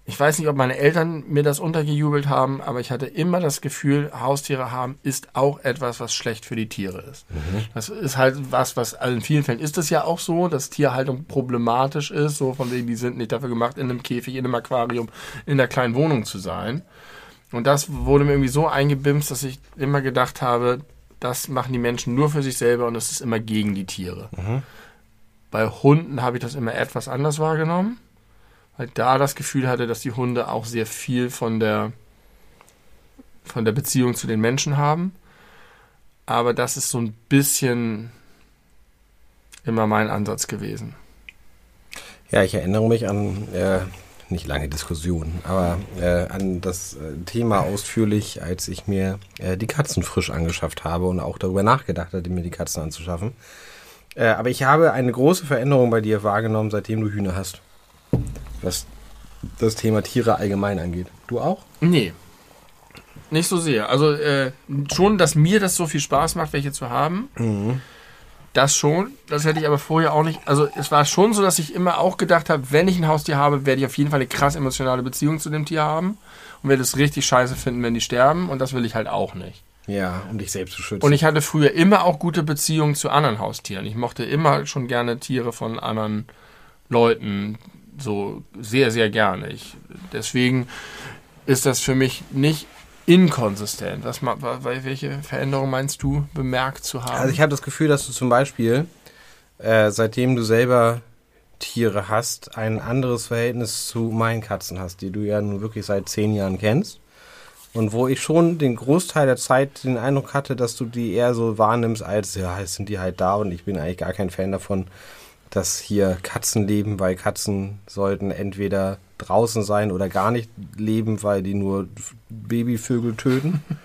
Ich weiß nicht, ob meine Eltern mir das untergejubelt haben, aber ich hatte immer das Gefühl, Haustiere haben ist auch etwas, was schlecht für die Tiere ist. Das ist halt was, was also in vielen Fällen ist es ja auch so, dass Tierhaltung problematisch ist, so von wegen, die sind nicht dafür gemacht, in einem Käfig, in einem Aquarium, in einer kleinen Wohnung zu sein. Und das wurde mir irgendwie so eingebimst, dass ich immer gedacht habe, das machen die Menschen nur für sich selber und es ist immer gegen die Tiere. Bei Hunden habe ich das immer etwas anders wahrgenommen, weil da das Gefühl hatte, dass die Hunde auch sehr viel von der von der Beziehung zu den Menschen haben. Aber das ist so ein bisschen immer mein Ansatz gewesen. Ja, ich erinnere mich an äh, nicht lange Diskussionen, aber äh, an das äh, Thema ausführlich, als ich mir äh, die Katzen frisch angeschafft habe und auch darüber nachgedacht hatte, mir die Katzen anzuschaffen. Äh, aber ich habe eine große Veränderung bei dir wahrgenommen, seitdem du Hühner hast. Was das Thema Tiere allgemein angeht. Du auch? Nee. Nicht so sehr. Also äh, schon, dass mir das so viel Spaß macht, welche zu haben. Das schon. Das hätte ich aber vorher auch nicht. Also es war schon so, dass ich immer auch gedacht habe, wenn ich ein Haustier habe, werde ich auf jeden Fall eine krass emotionale Beziehung zu dem Tier haben. Und werde es richtig scheiße finden, wenn die sterben. Und das will ich halt auch nicht. Ja, um dich selbst zu schützen. Und ich hatte früher immer auch gute Beziehungen zu anderen Haustieren. Ich mochte immer schon gerne Tiere von anderen Leuten so sehr, sehr gerne. Ich, deswegen ist das für mich nicht inkonsistent. Was, welche Veränderung meinst du bemerkt zu haben? Also ich habe das Gefühl, dass du zum Beispiel, äh, seitdem du selber Tiere hast, ein anderes Verhältnis zu meinen Katzen hast, die du ja nun wirklich seit zehn Jahren kennst. Und wo ich schon den Großteil der Zeit den Eindruck hatte, dass du die eher so wahrnimmst, als ja, jetzt sind die halt da und ich bin eigentlich gar kein Fan davon, dass hier Katzen leben, weil Katzen sollten entweder draußen sein oder gar nicht leben, weil die nur Babyvögel töten.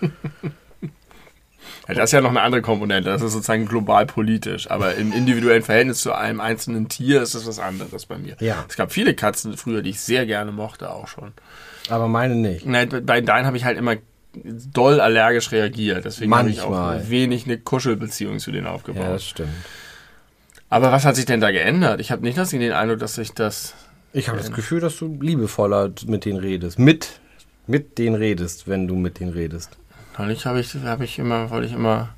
ja, das ist ja noch eine andere Komponente. Das ist sozusagen global politisch. Aber im individuellen Verhältnis zu einem einzelnen Tier ist es was anderes bei mir. Ja. Es gab viele Katzen früher, die ich sehr gerne mochte, auch schon. Aber meine nicht. Nein, bei deinen habe ich halt immer doll allergisch reagiert. Deswegen habe ich auch wenig eine Kuschelbeziehung zu denen Ja, aufgebaut. das stimmt. Aber was hat sich denn da geändert? Ich habe nicht das, den Eindruck, dass sich das. Ich habe das Gefühl, dass du liebevoller mit denen redest. Mit, mit denen redest, wenn du mit denen redest. Neulich habe ich, habe ich immer, wollte ich immer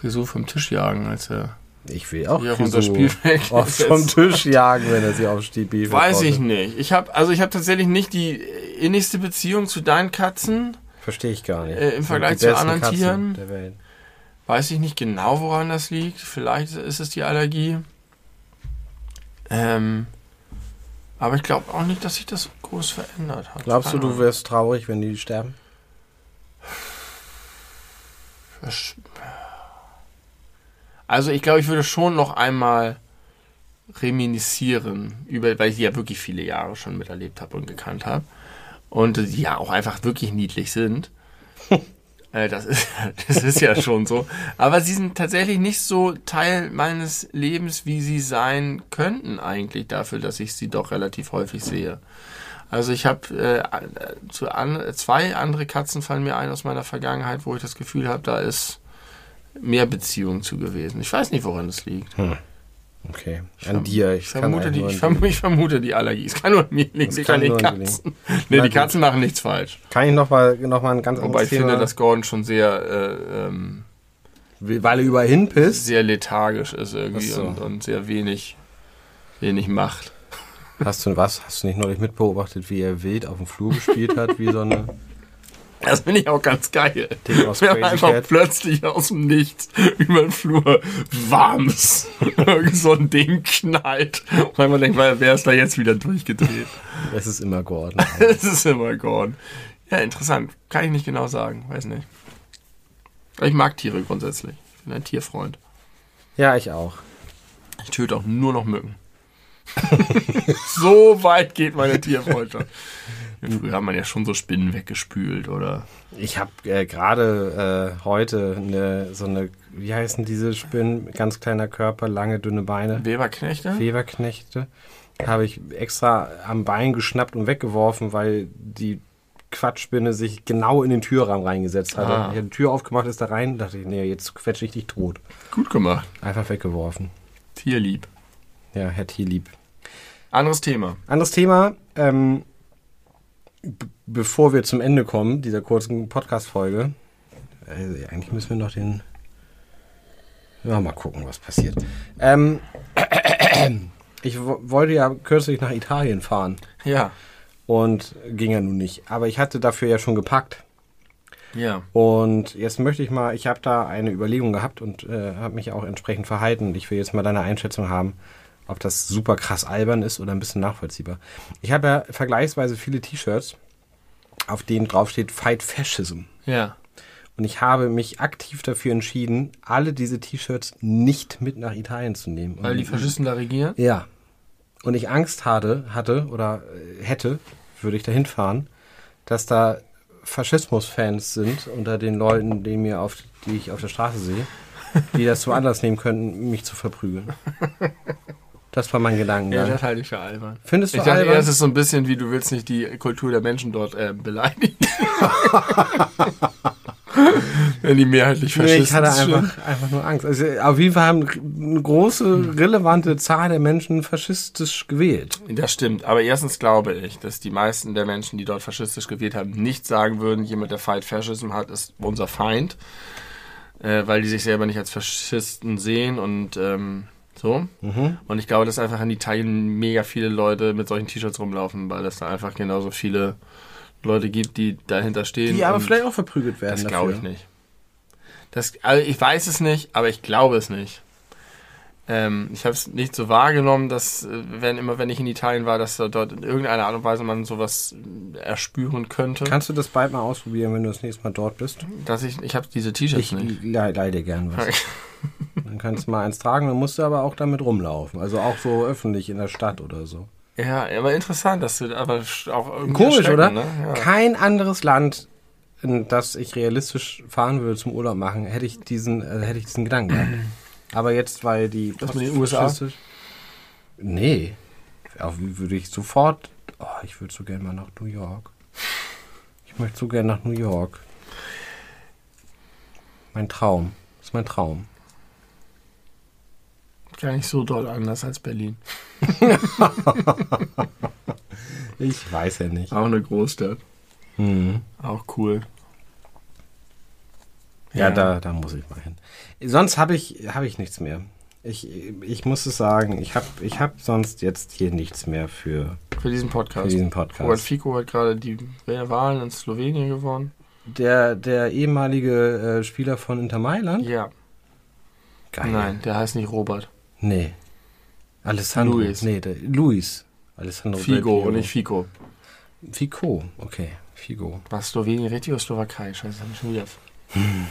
Grisou vom Tisch jagen, als er. Ich will auch unser so Spielfeld oft vom. Tisch jagen, wenn er sie auf Stiefel Weiß ich nicht. Ich habe also ich habe tatsächlich nicht die innigste Beziehung zu deinen Katzen. Verstehe ich gar nicht. Äh, im Vergleich die zu anderen Katzen Tieren? Weiß ich nicht genau, woran das liegt. Vielleicht ist es die Allergie. Ähm, aber ich glaube auch nicht, dass sich das groß verändert hat. Glaubst du, du wärst traurig, wenn die sterben? Also ich glaube, ich würde schon noch einmal reminiszieren, über, weil ich die ja wirklich viele Jahre schon miterlebt habe und gekannt habe. Und die ja auch einfach wirklich niedlich sind. Äh, das, ist, das ist ja schon so. Aber sie sind tatsächlich nicht so Teil meines Lebens, wie sie sein könnten eigentlich dafür, dass ich sie doch relativ häufig sehe. Also ich habe äh, zu an, zwei andere Katzen fallen mir ein aus meiner Vergangenheit, wo ich das Gefühl habe, da ist mehr Beziehung zu gewesen. Ich weiß nicht, woran es liegt. Okay. An dir. Ich, Ich vermute, die, ich, vermute, ich vermute die Allergie. Es kann nur an mir liegen, Es nicht kann an den Katzen. Nee, die. Katzen machen nichts falsch. Kann ich noch mal, noch mal ein ganz Wobei anderes ich finde, dass Gordon schon sehr, äh, ähm, weil er überall hinpisst? sehr lethargisch ist irgendwie so. und, und sehr wenig, wenig macht. Hast du was? Hast du nicht neulich mitbeobachtet, wie er wild auf dem Flur gespielt hat, wie so eine Das finde ich auch ganz geil. Wenn einfach Cat? plötzlich aus dem Nichts über den Flur warms irgend so ein Ding knallt. Und man denkt, wer ist da jetzt wieder durchgedreht? Es ist immer Gordon. Es ist immer Gordon. Ja, interessant. Kann ich nicht genau sagen. Weiß nicht. Ich mag Tiere grundsätzlich. Ich bin ein Tierfreund. Ja, ich auch. Ich töte auch nur noch Mücken. so weit geht meine Tierfreundschaft. Früher hat man ja schon so Spinnen weggespült, oder? Ich habe äh, gerade äh, heute eine, so eine, wie heißen diese Spinnen? Ganz kleiner Körper, lange, dünne Beine. Weberknechte? Weberknechte. habe ich extra am Bein geschnappt und weggeworfen, weil die Quatschspinne sich genau in den Türrahmen reingesetzt hatte. Ah. Ich habe die Tür aufgemacht, ist da rein, dachte ich, nee, jetzt quetsche ich dich tot. Gut gemacht. Einfach weggeworfen. Tierlieb. Ja, Herr Tierlieb. Anderes Thema. Anderes Thema, ähm, bevor wir zum Ende kommen, dieser kurzen Podcast-Folge. Äh, eigentlich müssen wir noch den. Ja, mal gucken, was passiert. Ähm, ich wo- wollte ja kürzlich nach Italien fahren Ja. und ging ja nun nicht. Aber ich hatte dafür ja schon gepackt. Ja. Und jetzt möchte ich mal, ich habe da eine Überlegung gehabt und äh, habe mich auch entsprechend verhalten. Ich will jetzt mal deine Einschätzung haben, ob das super krass albern ist oder ein bisschen nachvollziehbar. Ich habe ja vergleichsweise viele T-Shirts, auf denen draufsteht Fight Fascism. Ja. Und ich habe mich aktiv dafür entschieden, alle diese T-Shirts nicht mit nach Italien zu nehmen. Weil die Faschisten da regieren? ja. Und ich Angst hatte, hatte oder äh, hätte, würde ich dahin fahren, dass da Faschismus-Fans sind unter den Leuten, die, mir auf, die ich auf der Straße sehe, die das zum Anlass nehmen könnten, mich zu verprügeln. Das war mein Ja, Gedankengang. das halte ich für albern. Findest du Ich dachte albern? eher, es ist so ein bisschen wie, du willst nicht die Kultur der Menschen dort äh, beleidigen. Wenn die mehrheitlich Nee, Faschisten ich hatte einfach, einfach nur Angst. Also auf jeden Fall haben eine große, relevante Zahl der Menschen faschistisch gewählt. Das stimmt, aber erstens glaube ich, dass die meisten der Menschen, die dort faschistisch gewählt haben, nicht sagen würden, jemand, der Fight Fascism hat, ist unser Feind, äh, weil die sich selber nicht als Faschisten sehen und ähm, so. Mhm. Und ich glaube, dass einfach in Italien mega viele Leute mit solchen T-Shirts rumlaufen, weil es da einfach genauso viele Leute gibt, die dahinter stehen. Die aber vielleicht auch verprügelt werden. Das glaube ich nicht. Das, also ich weiß es nicht, aber ich glaube es nicht. Ähm, ich habe es nicht so wahrgenommen, dass äh, wenn immer wenn ich in Italien war, dass da dort in irgendeiner Art und Weise man sowas äh, erspüren könnte. Kannst du das bald mal ausprobieren, wenn du das nächste Mal dort bist? dass ich ich habe diese T-Shirts Ich nicht. le leide gern was. Dann kannst du mal eins tragen, dann musst du aber auch damit rumlaufen. Also auch so öffentlich in der Stadt oder so. Ja, aber interessant, dass du aber auch irgendwie Komisch, oder? Ne? Ja. Kein anderes Land, in das ich realistisch fahren würde zum Urlaub machen, hätte ich diesen, äh, hätte ich diesen Gedanken gehabt. Aber jetzt, weil die Was mit den USA? Nee. Auch würde ich sofort. Oh, ich würde so gerne mal nach New York. Ich möchte so gerne nach New York. Mein Traum. Das ist mein Traum. Gar nicht so doll anders als Berlin. Ich weiß ja nicht. Auch eine Großstadt. Mhm. Auch cool. Ja, da, da muss ich mal hin. Sonst habe ich, hab ich nichts mehr. Ich, ich muss es sagen, ich habe ich hab sonst jetzt hier nichts mehr für, Für diesen für Podcast. diesen Robert Podcast. Fico hat gerade die Wahlen in Slowenien gewonnen. Der, der ehemalige äh, Spieler von Inter Mailand? Ja. Geil. Nein, der heißt nicht Robert. Nee. Alessandro. Luis. Nee, der, Luis. Alessandro Figo und nicht Fico. Fico, okay. Figo. War Slowenien richtig oder Slowakei? Scheiße, hab ich schon wieder. Hm.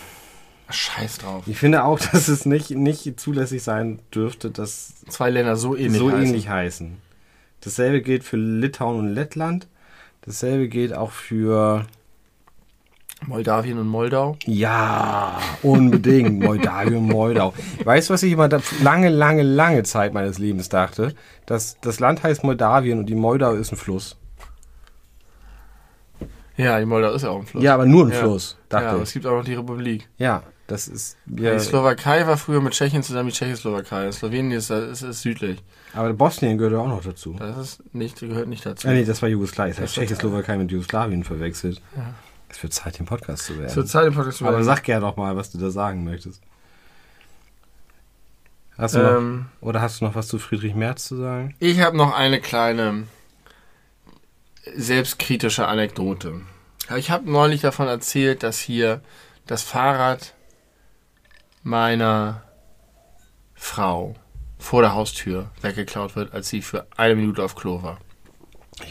Scheiß drauf. Ich finde auch, dass es nicht, nicht zulässig sein dürfte, dass Zwei Länder so ähnlich. so heißen. ähnlich heißen. Dasselbe gilt für Litauen und Lettland. Dasselbe gilt auch für Moldawien und Moldau. Ja, unbedingt. Moldawien, Moldau. Weißt du, was ich immer da lange, lange, lange Zeit meines Lebens dachte? Dass das Land heißt Moldawien und die Moldau ist ein Fluss. Ja, die Moldau ist ja auch ein Fluss. Ja, aber nur ein Ja. Fluss, ja, dachte aber ich. es gibt auch noch die Republik. Ja, das ist. Ja, Die Slowakei war früher mit Tschechien zusammen die Tschechoslowakei. Slowenien ist, ist, ist südlich. aber Bosnien gehört auch noch dazu. Das ist nicht, gehört nicht dazu. Ah, nee, das war Jugoslawien. Ich habe Das war- Tschechoslowakei mit Jugoslawien verwechselt. Ja. Es wird Zeit, den Podcast zu werden. Zur Zeit im Podcast aber sag gerne noch mal, was du da sagen möchtest. Hast du noch, ähm, oder hast du noch was zu Friedrich Merz zu sagen? Ich habe noch eine kleine selbstkritische Anekdote. Ich habe neulich davon erzählt, dass hier das Fahrrad meiner Frau vor der Haustür weggeklaut wird, als sie für eine Minute auf Klo war.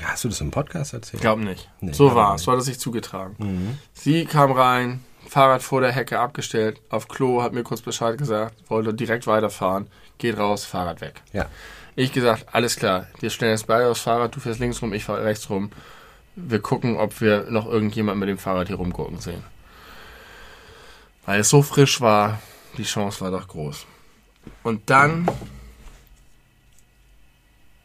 Ja, hast du das im Podcast Ich erzählt? glaube nicht. Nee, so war ich es, so hat es sich zugetragen. Mhm. Sie kam rein, Fahrrad vor der Hecke abgestellt, auf Klo, hat mir kurz Bescheid gesagt, wollte direkt weiterfahren, geht raus, Fahrrad weg. Ja. Ich gesagt, alles klar, wir stellen jetzt beide aufs Fahrrad, du fährst links rum, ich fahre rechts rum. Wir gucken, ob wir noch irgendjemand mit dem Fahrrad hier rumgucken sehen. Weil es so frisch war, die Chance war doch groß. Und dann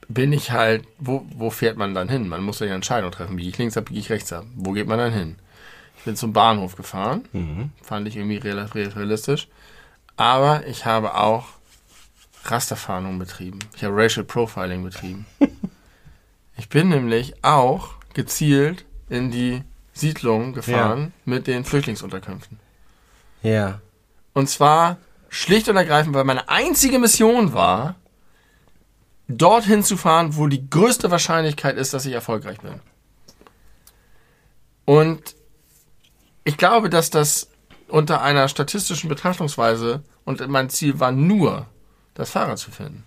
bin ich halt, wo, wo fährt man dann hin? Man muss ja eine Entscheidung treffen. Biege ich links ab, biege ich rechts ab. Wo geht man dann hin? Ich bin zum Bahnhof gefahren. Fand ich irgendwie real- real- realistisch. Aber ich habe auch Rasterfahndung betrieben. Ich habe Racial Profiling betrieben. ich bin nämlich auch gezielt in die Siedlung gefahren mit den Flüchtlingsunterkünften. Ja. Und zwar schlicht und ergreifend, weil meine einzige Mission war, dorthin zu fahren, wo die größte Wahrscheinlichkeit ist, dass ich erfolgreich bin. Und ich glaube, dass das unter einer statistischen Betrachtungsweise und mein Ziel war nur, das Fahrrad zu finden.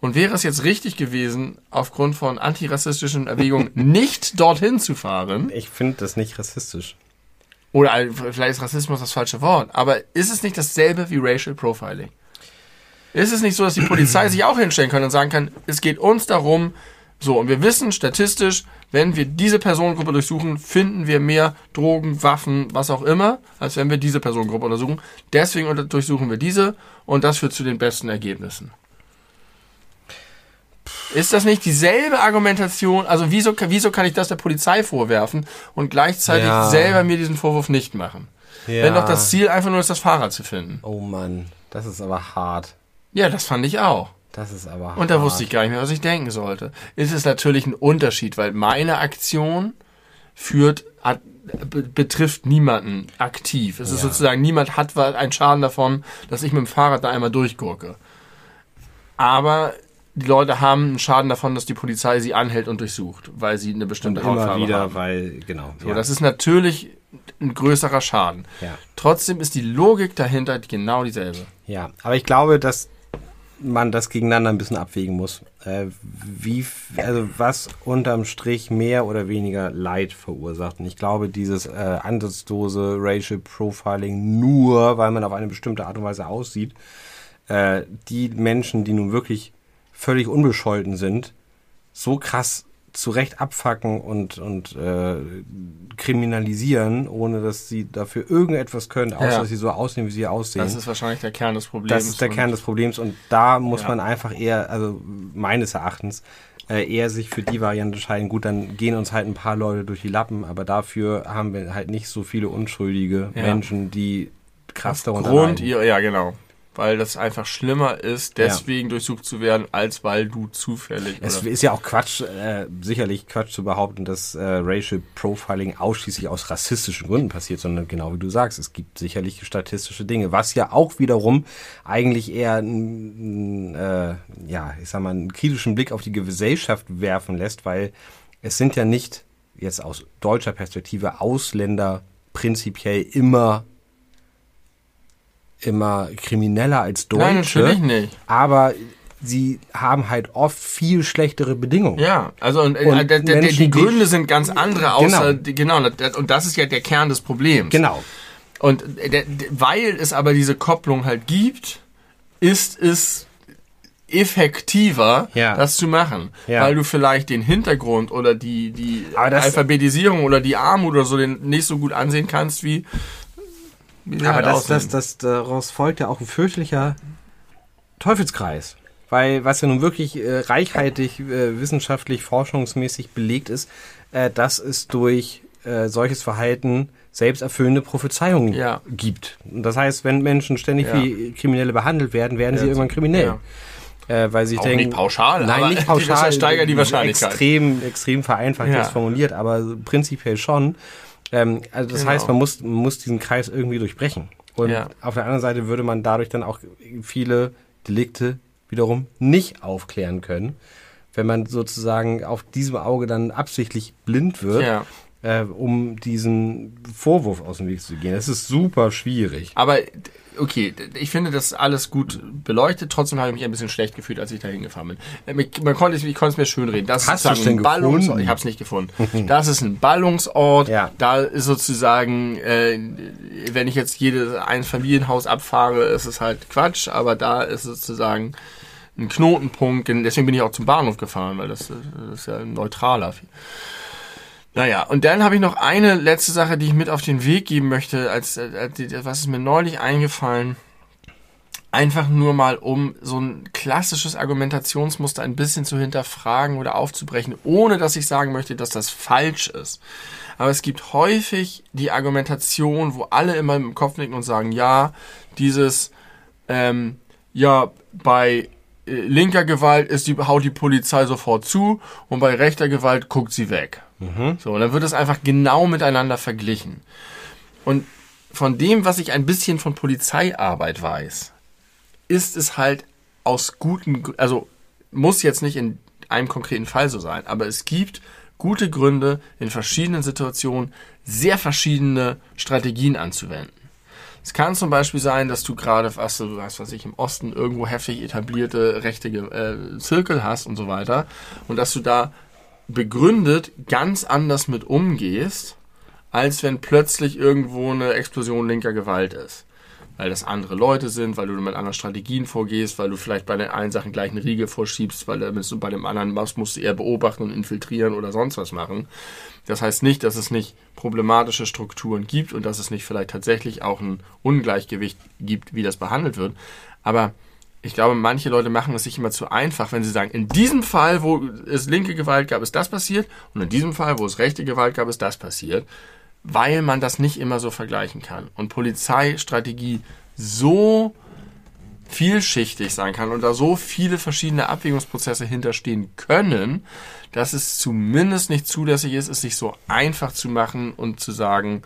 Und wäre es jetzt richtig gewesen, aufgrund von antirassistischen Erwägungen nicht dorthin zu fahren, Ich finde das nicht rassistisch. oder ein- vielleicht ist Rassismus das falsche Wort, aber ist es nicht dasselbe wie Racial Profiling? Ist es nicht so, dass die Polizei sich auch hinstellen kann und sagen kann, es geht uns darum, so, und wir wissen statistisch, wenn wir diese Personengruppe durchsuchen, finden wir mehr Drogen, Waffen, was auch immer, als wenn wir diese Personengruppe untersuchen. Deswegen durchsuchen wir diese und das führt zu den besten Ergebnissen. Ist das nicht dieselbe Argumentation? Also wieso, wieso kann ich das der Polizei vorwerfen und gleichzeitig Ja. selber mir diesen Vorwurf nicht machen? Ja. Wenn doch das Ziel einfach nur ist, das Fahrrad zu finden. Oh Mann, das ist aber hart. Ja, das fand ich auch. Das ist aber. Und da wusste ich gar nicht mehr, was ich denken sollte. Ist es natürlich ein Unterschied, weil meine Aktion führt, hat, be- betrifft niemanden aktiv. Es ist Ja. sozusagen, niemand hat einen Schaden davon, dass ich mit dem Fahrrad da einmal durchgurke. Aber die Leute haben einen Schaden davon, dass die Polizei sie anhält und durchsucht, weil sie eine Und bestimmte immer Hautfarbe wieder, haben. weil, genau. So, ja. Das ist natürlich ein größerer Schaden. ja. Trotzdem ist die Logik dahinter genau dieselbe. ja, aber ich glaube, dass man das gegeneinander ein bisschen abwägen muss. Äh, wie, also was unterm Strich mehr oder weniger Leid verursacht. Und ich glaube, dieses äh, ansatzlose Racial Profiling nur, weil man auf eine bestimmte Art und Weise aussieht, äh, die Menschen, die nun wirklich völlig unbescholten sind, so krass zurecht abfacken und, und äh, kriminalisieren, ohne dass sie dafür irgendetwas können, außer Ja. dass sie so aussehen, wie sie aussehen. Das ist wahrscheinlich der Kern des Problems. Das ist der Kern des Problems und da muss Ja. man einfach eher, also meines Erachtens, äh, eher sich für die Variante entscheiden. Gut, dann gehen uns halt ein paar Leute durch die Lappen, aber dafür haben wir halt nicht so viele unschuldige Ja. Menschen, die krass darunter Grund leiden. ihr, ja genau. Weil das einfach schlimmer ist, deswegen durchsucht zu werden, als weil du zufällig. Es oder, ist ja auch Quatsch, äh, sicherlich Quatsch zu behaupten, dass äh, Racial Profiling ausschließlich aus rassistischen Gründen passiert, sondern genau wie du sagst, es gibt sicherlich statistische Dinge, was ja auch wiederum eigentlich eher einen, äh, ja, ich sag mal, einen kritischen Blick auf die Gesellschaft werfen lässt, weil es sind ja nicht jetzt aus deutscher Perspektive Ausländer prinzipiell immer immer krimineller als Deutsche. Nein, natürlich nicht. Aber sie haben halt oft viel schlechtere Bedingungen. Ja, also und, äh, Und der, Menschen, die die- Gründe sind ganz andere, außer Genau. die, genau, und das ist ja der Kern des Problems. Genau. Und der, der, weil es aber diese Kopplung halt gibt, ist es effektiver, Ja. das zu machen. Ja. Weil du vielleicht den Hintergrund oder die, die Alphabetisierung oder die Armut oder so den nicht so gut ansehen kannst, wie, sie Aber das, das, das, daraus folgt ja auch ein fürchtlicher Teufelskreis. Weil, was ja nun wirklich äh, reichhaltig äh, wissenschaftlich, forschungsmäßig belegt ist, äh, dass es durch äh, solches Verhalten selbsterfüllende Prophezeiungen Ja. gibt. Und das heißt, wenn Menschen ständig Ja. wie Kriminelle behandelt werden, werden sie Ja, irgendwann kriminell. Äh, weil sie Auch denken, nicht pauschal, nein, aber nicht pauschal, das steigert die Wahrscheinlichkeit. Extrem, extrem vereinfacht Ja. jetzt formuliert, aber prinzipiell schon. Ähm, also das Genau. heißt, man muss, man muss diesen Kreis irgendwie durchbrechen. Und Ja. auf der anderen Seite würde man dadurch dann auch viele Delikte wiederum nicht aufklären können, wenn man sozusagen auf diesem Auge dann absichtlich blind wird, Ja. Äh, um diesen Vorwurf aus dem Weg zu gehen. Das ist super schwierig. Aber okay, ich finde das alles gut beleuchtet. Trotzdem habe ich mich ein bisschen schlecht gefühlt, als ich da hingefahren bin. Ich- Man konnte, es- ich konnte es mir schön reden. Das Hast ist sozusagen ein Ballungsort. Ich habe es nicht gefunden. Das ist ein Ballungsort. Ja. Da ist sozusagen, äh, wenn ich jetzt jedes Einfamilienhaus abfahre, ist es halt Quatsch. Aber da ist sozusagen ein Knotenpunkt. Deswegen bin ich auch zum Bahnhof gefahren, weil das, äh, das ist ja neutraler. Naja, und dann habe ich noch eine letzte Sache, die ich mit auf den Weg geben möchte, als, als die- was ist mir neulich eingefallen, Einfach nur mal, um so ein klassisches Argumentationsmuster ein bisschen zu hinterfragen oder aufzubrechen, ohne dass ich sagen möchte, dass das falsch ist. Aber es gibt häufig die Argumentation, wo alle immer im Kopf nicken und sagen, ja, dieses, ähm, ja, bei äh, linker Gewalt ist die, haut die Polizei sofort zu und bei rechter Gewalt guckt sie weg. Mhm. So, und dann wird es einfach genau miteinander verglichen. Und von dem, was ich ein bisschen von Polizeiarbeit weiß, ist es halt aus guten, also muss jetzt nicht in einem konkreten Fall so sein, aber es gibt gute Gründe, in verschiedenen Situationen sehr verschiedene Strategien anzuwenden. Es kann zum Beispiel sein, dass du gerade, was du weißt, was ich im Osten irgendwo heftig etablierte rechte äh, Zirkel hast und so weiter, und dass du da begründet ganz anders mit umgehst, als wenn plötzlich irgendwo eine Explosion linker Gewalt ist weil das andere Leute sind, weil du mit anderen Strategien vorgehst, weil du vielleicht bei den einen Sachen gleich eine Riege vorschiebst, weil du bei dem anderen was musst du eher beobachten und infiltrieren oder sonst was machen. Das heißt nicht, dass es nicht problematische Strukturen gibt und dass es nicht vielleicht tatsächlich auch ein Ungleichgewicht gibt, wie das behandelt wird. Aber ich glaube, manche Leute machen es sich immer zu einfach, wenn sie sagen, in diesem Fall, wo es linke Gewalt gab, ist das passiert und in diesem Fall, wo es rechte Gewalt gab, ist das passiert weil man das nicht immer so vergleichen kann. Und Polizeistrategie so vielschichtig sein kann und da so viele verschiedene Abwägungsprozesse hinterstehen können, dass es zumindest nicht zulässig ist, es sich so einfach zu machen und zu sagen,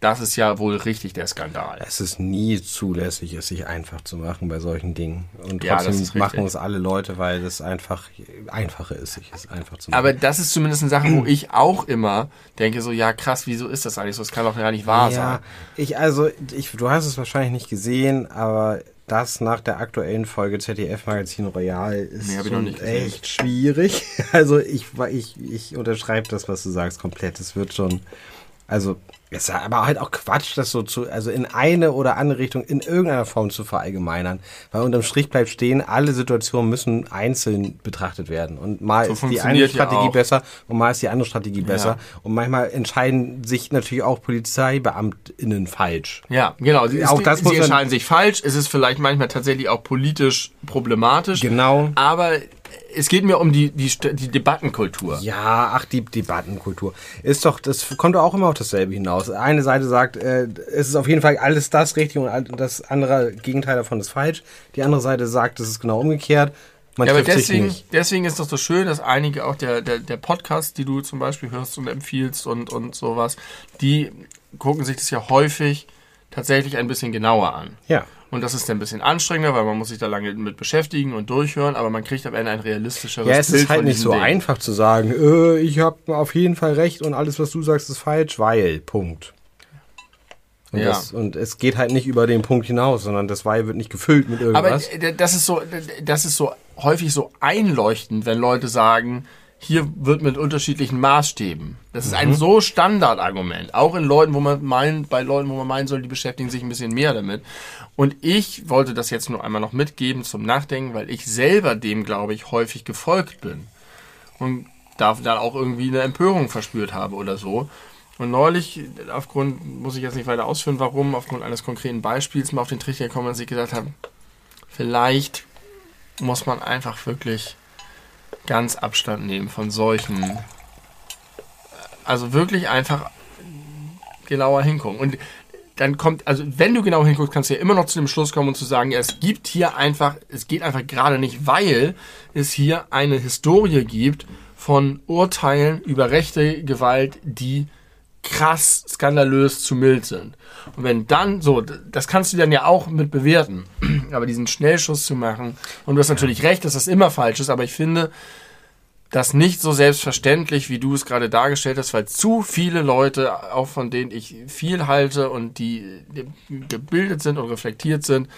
das ist ja wohl richtig der Skandal. Es ist nie zulässig, es sich einfach zu machen bei solchen Dingen. Und trotzdem ja, machen es alle Leute, weil es einfach einfacher ist, sich es einfach zu machen. Aber das ist zumindest eine Sache, wo ich auch immer denke, so, ja krass, wieso ist das eigentlich so? Das kann doch gar nicht wahr ja, sein. Ich, also, ich, du hast es wahrscheinlich nicht gesehen, aber das nach der aktuellen Folge ZDF Magazin Royal ist nee, echt schwierig. Also ich, ich, ich unterschreibe das, was du sagst, komplett. Es wird schon, also es ist aber halt auch Quatsch, das so zu, also in eine oder andere Richtung in irgendeiner Form zu verallgemeinern. Weil unterm Strich bleibt stehen, alle Situationen müssen einzeln betrachtet werden. Und mal so ist die eine Strategie ja besser und mal ist die andere Strategie besser. Ja. Und manchmal entscheiden sich natürlich auch PolizeibeamtInnen falsch. Ja, genau. Sie, auch das sie entscheiden sich falsch. Es ist vielleicht manchmal tatsächlich auch politisch problematisch. Genau. Aber es geht mir um die, die, die Debattenkultur. Ja, ach, die Debattenkultur. Ist doch, das kommt doch auch immer auf dasselbe hinaus. Eine Seite sagt, äh, es ist auf jeden Fall alles das richtig und das andere Gegenteil davon ist falsch. Die andere Seite sagt, es ist genau umgekehrt. Man ja, aber deswegen, deswegen ist doch so schön, dass einige auch der, der, der Podcast, die du zum Beispiel hörst und empfiehlst und, und sowas, die gucken sich das ja häufig tatsächlich ein bisschen genauer an. Ja. Und das ist dann ein bisschen anstrengender, weil man muss sich da lange mit beschäftigen und durchhören, aber man kriegt am Ende ein realistischeres Bild. Ja, es Bild ist halt nicht so Ding. einfach zu sagen, äh, ich habe auf jeden Fall recht und alles, was du sagst, ist falsch, weil, Punkt. Und, ja. das, und es geht halt nicht über den Punkt hinaus, sondern das Weil wird nicht gefüllt mit irgendwas. Aber das ist so, das ist so häufig so einleuchtend, wenn Leute sagen, hier wird mit unterschiedlichen Maßstäben. Das ist mhm. ein so Standardargument. Auch in Leuten, wo man meint, bei Leuten, wo man meinen soll, die beschäftigen sich ein bisschen mehr damit. Und ich wollte das jetzt nur einmal noch mitgeben zum Nachdenken, weil ich selber dem, glaube ich, häufig gefolgt bin. Und da dann auch irgendwie eine Empörung verspürt habe oder so. Und neulich, aufgrund, muss ich jetzt nicht weiter ausführen, warum, aufgrund eines konkreten Beispiels mal auf den Trichter gekommen, dass ich gesagt habe, vielleicht muss man einfach wirklich ganz Abstand nehmen von solchen. Also wirklich einfach genauer hingucken. Und dann kommt, also wenn du genau hinguckst, kannst du ja immer noch zu dem Schluss kommen und zu sagen, ja, es gibt hier einfach, es geht einfach gerade nicht, weil es hier eine Historie gibt von Urteilen über rechte Gewalt, die krass skandalös zu mild sind. Und wenn dann, so, das kannst du dann ja auch mit bewerten, aber diesen Schnellschuss zu machen, und du hast natürlich recht, dass das immer falsch ist, aber ich finde das nicht so selbstverständlich, wie du es gerade dargestellt hast, weil zu viele Leute, auch von denen ich viel halte und die gebildet sind und reflektiert sind,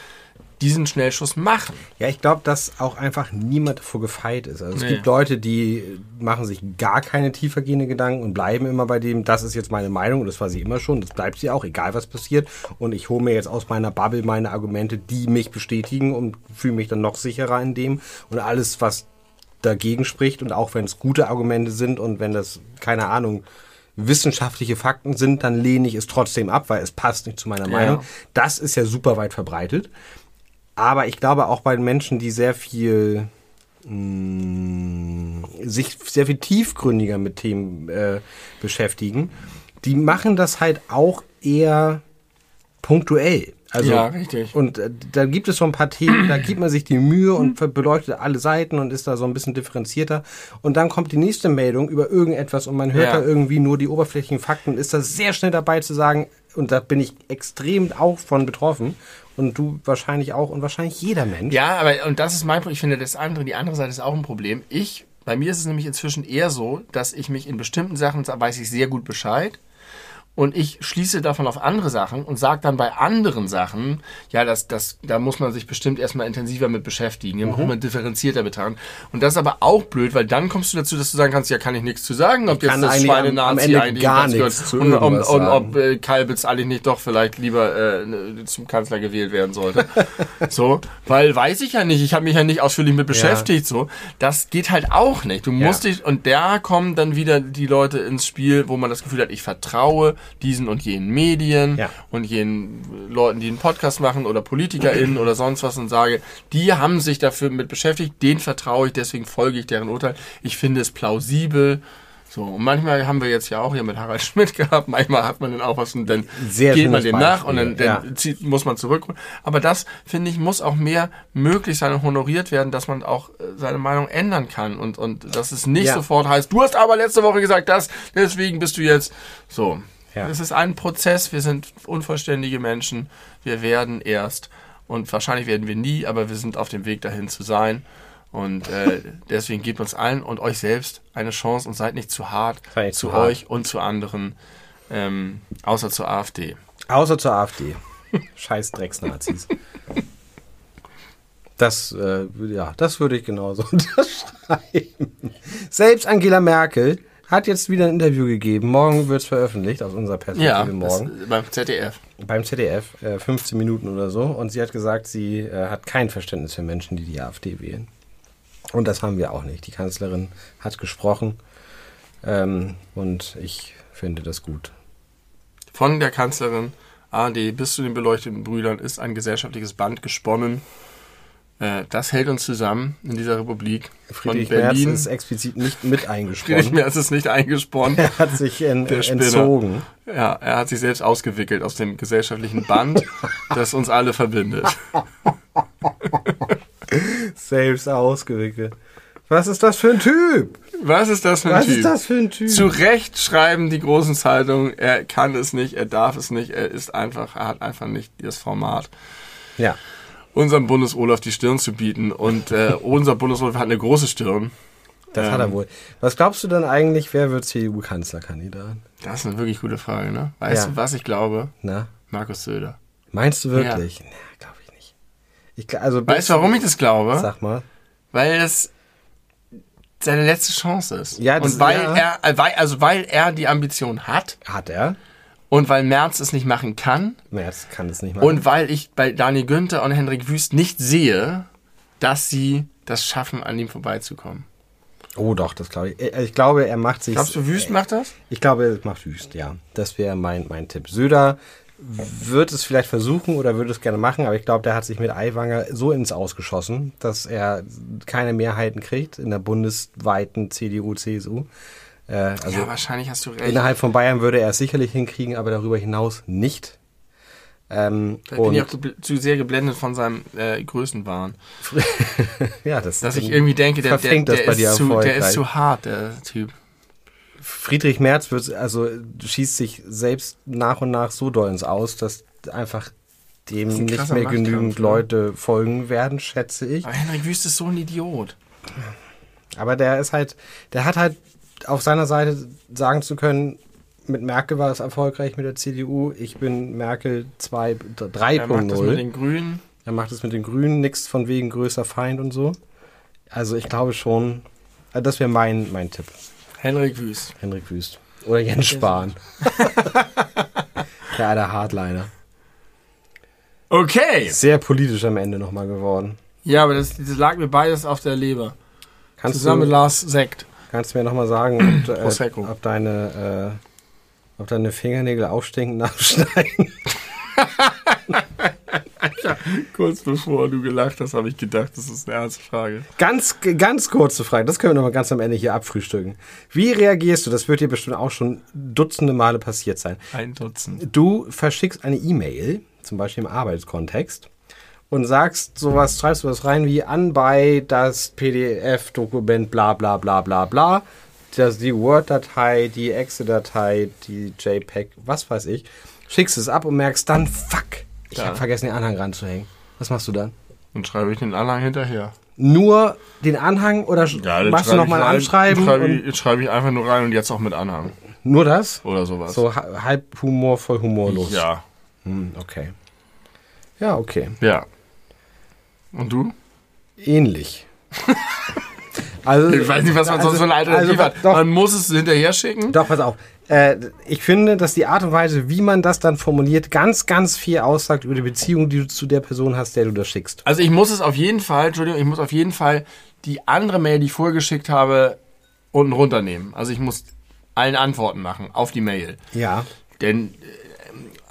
diesen Schnellschuss machen. Ja, ich glaube, dass auch einfach niemand davor gefeit ist. Also es nee. gibt Leute, die machen sich gar keine tiefergehende Gedanken und bleiben immer bei dem, das ist jetzt meine Meinung und das war sie immer schon, das bleibt sie auch, egal was passiert. Und ich hole mir jetzt aus meiner Bubble meine Argumente, die mich bestätigen und fühle mich dann noch sicherer in dem. Und alles, was dagegen spricht und auch wenn es gute Argumente sind und wenn das, keine Ahnung, wissenschaftliche Fakten sind, dann lehne ich es trotzdem ab, weil es passt nicht zu meiner ja. Meinung. Das ist ja super weit verbreitet. Aber ich glaube auch bei Menschen, die sehr viel mh, sich sehr viel tiefgründiger mit Themen äh, beschäftigen, die machen das halt auch eher punktuell. Also, Ja, richtig. Und äh, da gibt es so ein paar Themen, da gibt man sich die Mühe und beleuchtet alle Seiten und ist da so ein bisschen differenzierter. Und dann kommt die nächste Meldung über irgendetwas und man hört Ja. da irgendwie nur die oberflächlichen Fakten und ist da sehr schnell dabei zu sagen, und da bin ich extrem auch von betroffen. Und du wahrscheinlich auch und wahrscheinlich jeder Mensch. Ja, aber und das ist mein Problem. Ich finde, das andere, die andere Seite ist auch ein Problem. Ich, bei mir ist es nämlich inzwischen eher so, dass ich mich in bestimmten Sachen weiß ich sehr gut Bescheid. Und ich schließe davon auf andere Sachen und sage dann bei anderen Sachen, ja, das, das, da muss man sich bestimmt erstmal intensiver mit beschäftigen, da muss man differenzierter betrachten. Und das ist aber auch blöd, weil dann kommst du dazu, dass du sagen kannst, ja, kann ich nichts zu sagen, ob kann jetzt das Schweine-Nazi eigentlich gar nichts gehört zu und, und, und sagen. ob äh, Kalbitz eigentlich nicht doch vielleicht lieber äh, zum Kanzler gewählt werden sollte. so, weil weiß ich ja nicht, ich habe mich ja nicht ausführlich mit beschäftigt, so. Das geht halt auch nicht. Du musst dich, und da kommen dann wieder die Leute ins Spiel, wo man das Gefühl hat, ich vertraue diesen und jenen Medien Ja. und jenen Leuten, die einen Podcast machen oder PolitikerInnen oder sonst was und sage, die haben sich dafür mit beschäftigt, denen vertraue ich, deswegen folge ich deren Urteil. Ich finde es plausibel. So, und manchmal haben wir jetzt ja auch hier mit Harald Schmidt gehabt, manchmal hat man dann auch was und dann Sehr geht man dem nach und dann, dann ja. zieht, muss man zurück. Aber das, finde ich, muss auch mehr möglich sein und honoriert werden, dass man auch äh, seine Meinung ändern kann und, und dass es nicht Ja. sofort heißt, du hast aber letzte Woche gesagt das, deswegen bist du jetzt so. Ja. Es ist ein Prozess, wir sind unvollständige Menschen, wir werden erst und wahrscheinlich werden wir nie, aber wir sind auf dem Weg dahin zu sein. Und äh, deswegen gebt uns allen und euch selbst eine Chance und seid nicht zu hart zu zu hart. euch und zu anderen, ähm, außer zur AfD. Außer zur AfD. Scheiß Drecksnazis. Das, äh, ja, das würde ich genauso unterschreiben. Selbst Angela Merkel hat jetzt wieder ein Interview gegeben. Morgen wird es veröffentlicht, aus unserer Perspektive Ja, morgen. beim ZDF. Beim ZDF, äh, 15 Minuten oder so. Und sie hat gesagt, sie äh, hat kein Verständnis für Menschen, die die AfD wählen. Und das haben wir auch nicht. Die Kanzlerin hat gesprochen. Ähm, und ich finde das gut. Von der Kanzlerin AD bis zu den beleuchteten Brüdern ist ein gesellschaftliches Band gesponnen. Äh, das hält uns zusammen in dieser Republik. Friedrich Von Berlin. Merz ist explizit nicht mit Friedrich eingesprochen. Merz ist nicht eingesponnen. Er hat sich en, entzogen. Ja, er hat sich selbst ausgewickelt aus dem gesellschaftlichen Band, das uns alle verbindet. Selbst ausgewickelt. Was ist das für ein Typ? Was ist das für ein Was Typ? ist das für ein Typ? Zu Recht schreiben die großen Zeitungen, er kann es nicht, er darf es nicht, er ist einfach, er hat einfach nicht das Format, Ja. Unserem Bundes-Olaf die Stirn zu bieten. Und äh, unser Bundes-Olaf hat eine große Stirn. Das Ähm. hat er wohl. Was glaubst du denn eigentlich, wer wird CDU-Kanzlerkandidat? Das ist eine wirklich gute Frage, ne? Weißt Ja. du, was ich glaube? Na? Markus Söder. Meinst du wirklich? Ja. glaube ich nicht. Ich, also, Weißt du, warum ich das glaube? Sag mal. Weil es seine letzte Chance ist. Ja, das- und weil ja. er, äh, also weil er die Ambition hat Hat er? Und weil Merz es nicht machen kann Merz kann es nicht machen. und weil ich bei Daniel Günther und Hendrik Wüst nicht sehe, dass sie das schaffen, an ihm vorbeizukommen. oh doch, das glaube ich. Äh, Ich glaube, er macht sich. Glaubst du, Wüst macht das? Ich glaube, er macht Wüst, ja. Das wäre mein, mein Tipp. Söder wird es vielleicht versuchen oder würde es gerne machen, aber ich glaube, der hat sich mit Aiwanger so ins Ausgeschossen, dass er keine Mehrheiten kriegt in der bundesweiten CDU, CSU. Äh, also ja, wahrscheinlich hast du recht. innerhalb von Bayern würde er es sicherlich hinkriegen, aber darüber hinaus nicht. Ähm, bin ich auch zu sehr geblendet von seinem äh, Größenwahn. ja, das Dass ich irgendwie denke, der, der, das der, bei dir ist, zu, der ist zu hart, der Typ. Friedrich Merz wird, also schießt sich selbst nach und nach so doll ins Aus, dass einfach dem ein nicht mehr genügend ne? Leute folgen werden, schätze ich. Aber Hendrik Wüst ist so ein Idiot. Aber der ist halt, der hat halt auf seiner Seite sagen zu können, mit Merkel war es erfolgreich mit der CDU, ich bin Merkel 2, Er macht das mit 3.0. den Grünen. Er macht es mit den Grünen, nichts von wegen größer Feind und so. Also ich glaube schon, äh, das wäre mein, mein Tipp. Henrik Wüst. Henrik Wüst. Oder Jens Spahn. der alte Hardliner. Okay. Sehr politisch am Ende nochmal geworden. Ja, aber das, das lag mir beides auf der Leber. Kannst Zusammen mit du, Lars Sekt. Kannst du mir nochmal sagen, ob, äh, ob, deine, äh, ob deine Fingernägel aufstinken nach Schneiden? Ja, kurz bevor du gelacht hast, habe ich gedacht, das ist eine ernste Frage. Ganz, ganz kurze Frage, das können wir noch mal ganz am Ende hier abfrühstücken. Wie reagierst du, das wird dir bestimmt auch schon dutzende Male passiert sein. Ein Dutzend. Du verschickst eine E-Mail, zum Beispiel im Arbeitskontext, und sagst sowas, schreibst du was rein wie an bei das PDF-Dokument bla bla bla bla bla, das, die Word-Datei, die Excel-Datei, die JPEG, was weiß ich, schickst es ab und merkst dann, fuck, ich Ja. habe vergessen, den Anhang ranzuhängen. Was machst du dann? Dann schreibe ich den Anhang hinterher. Nur den Anhang oder dann machst du nochmal Anschreiben? Schreibe schreibe ich einfach nur rein und jetzt auch mit Anhang. nur das? Oder sowas. So ha- halb humorvoll, humorlos. Ja. Hm, okay. Ja, okay. Ja. Und du? Ähnlich. also, Ich weiß nicht, was man sonst für eine Alternative also, hat. Doch, Man muss es hinterher schicken. doch, pass auf. Äh, ich finde, dass die Art und Weise, wie man das dann formuliert, ganz, ganz viel aussagt über die Beziehung, die du zu der Person hast, der du das schickst. Also ich muss es auf jeden Fall, Entschuldigung, ich muss auf jeden Fall die andere Mail, die ich vorher geschickt habe, unten runternehmen. Also ich muss allen Antworten machen auf die Mail. Ja. Denn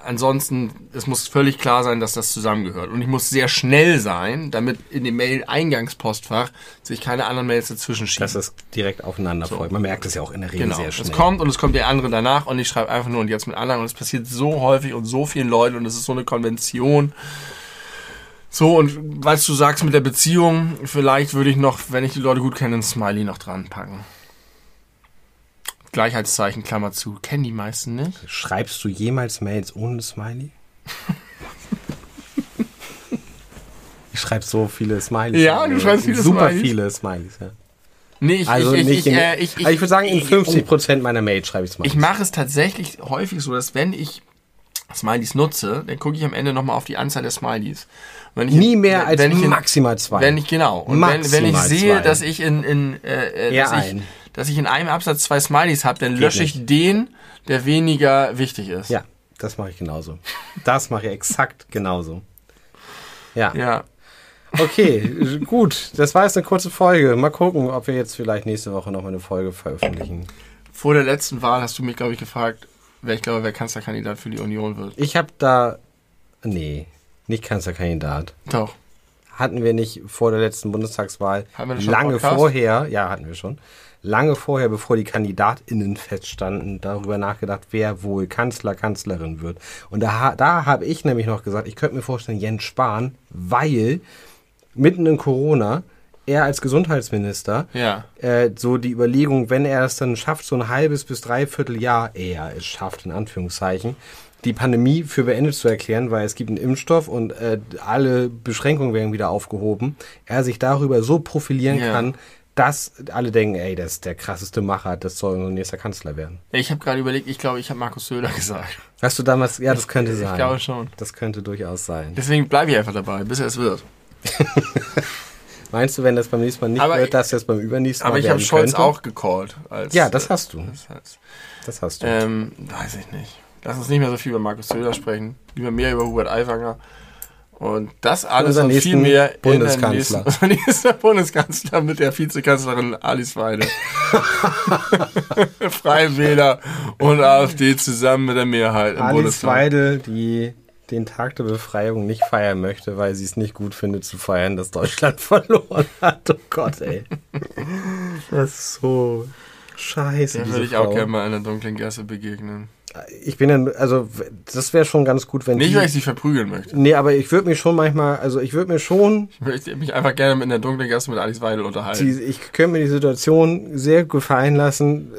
ansonsten, es muss völlig klar sein, dass das zusammengehört. Und ich muss sehr schnell sein, damit in dem Mail-Eingangspostfach sich keine anderen Mails dazwischen schieben. Dass es direkt aufeinander folgt. Man merkt es ja auch in der Regel Genau. sehr Es schnell. kommt und es kommt der andere danach und ich schreibe einfach nur und jetzt mit anderen und es passiert so häufig und so vielen Leuten und es ist so eine Konvention. So, und weißt du, sagst mit der Beziehung, vielleicht würde ich noch, wenn ich die Leute gut kenne, ein Smiley noch dran packen. Gleichheitszeichen, Klammer zu. Kennen die meisten nicht? Schreibst du jemals Mails ohne Smiley? ich schreibe so viele Smileys. Ja, du schreibst viele Super Smileys. viele Smileys, ja. Nee, ich, Also ich, nicht ich, in, ich, äh, ich, also ich würde sagen, in ich- 50% meiner Mails schreibe ich Smileys. Ich mache es tatsächlich häufig so, dass wenn ich Smileys nutze, dann gucke ich am Ende nochmal auf die Anzahl der Smileys. Wenn ich Nie mehr als ich in, maximal zwei. Wenn ich genau. Und wenn, wenn ich Maximal sehe, zwei. dass ich in, in äh, äh, dass, ich. Dass ich in einem Absatz zwei Smileys habe, dann Geht lösche ich den, der weniger wichtig ist. ja, das mache ich genauso. Das mache ich exakt genauso. Ja. Ja. Okay, gut. Das war jetzt eine kurze Folge. Mal gucken, ob wir jetzt vielleicht nächste Woche noch eine Folge veröffentlichen. Vor der letzten Wahl hast du mich, glaube ich, gefragt, wer ich glaube, wer Kanzlerkandidat für die Union wird. Ich habe da. Nee, nicht Kanzlerkandidat. Doch. Hatten wir nicht vor der letzten Bundestagswahl Hatten wir schon lange vorher, ja, hatten wir schon, lange vorher, bevor die KandidatInnen feststanden, darüber nachgedacht, wer wohl Kanzler, Kanzlerin wird. Und da, da habe ich nämlich noch gesagt, ich könnte mir vorstellen, Jens Spahn, weil mitten in Corona er als Gesundheitsminister Ja. äh, so die Überlegung, wenn er es dann schafft, so ein halbes bis dreiviertel Jahr, er es schafft, in Anführungszeichen, die Pandemie für beendet zu erklären, weil es gibt einen Impfstoff und äh, alle Beschränkungen werden wieder aufgehoben, er sich darüber so profilieren Ja. kann, dass alle denken, ey, das ist der krasseste Macher, das soll unser nächster Kanzler werden. Ich habe gerade überlegt, ich glaube, ich habe Markus Söder gesagt. Hast du damals, ja, das könnte sein. Ich glaube schon. Das könnte durchaus sein. Deswegen bleibe ich einfach dabei, bis er es wird. Meinst du, wenn das beim nächsten Mal nicht Aber wird, dass das beim übernächsten Mal Aber ich habe Scholz könnte? auch gecallt. Als, Ja, das äh, hast du. Das heißt, Das hast du. ähm, weiß ich nicht. Lass uns nicht mehr so viel über Markus Söder sprechen. Lieber mehr über Hubert Aiwanger. Und das alles und viel mehr Bundeskanzler. in der nächsten, Bundeskanzler mit der Vizekanzlerin Alice Weide. Freie Wähler und AfD zusammen mit der Mehrheit im Alice Bundestag. Weidel, die den Tag der Befreiung nicht feiern möchte, weil sie es nicht gut findet zu feiern, dass Deutschland verloren hat. Oh Gott, ey. Das ist so scheiße. Diese würde ich auch Frau. gerne mal in der dunklen Gasse begegnen. Ich bin dann, also, das wäre schon ganz gut, wenn Nicht, die, weil ich sie verprügeln möchte. Nee, aber ich würde mich schon manchmal, also ich würde mir schon, Ich möchte mich einfach gerne in der dunklen Gasse mit Alice Weidel unterhalten. die, ich könnte mir die Situation sehr gefallen lassen,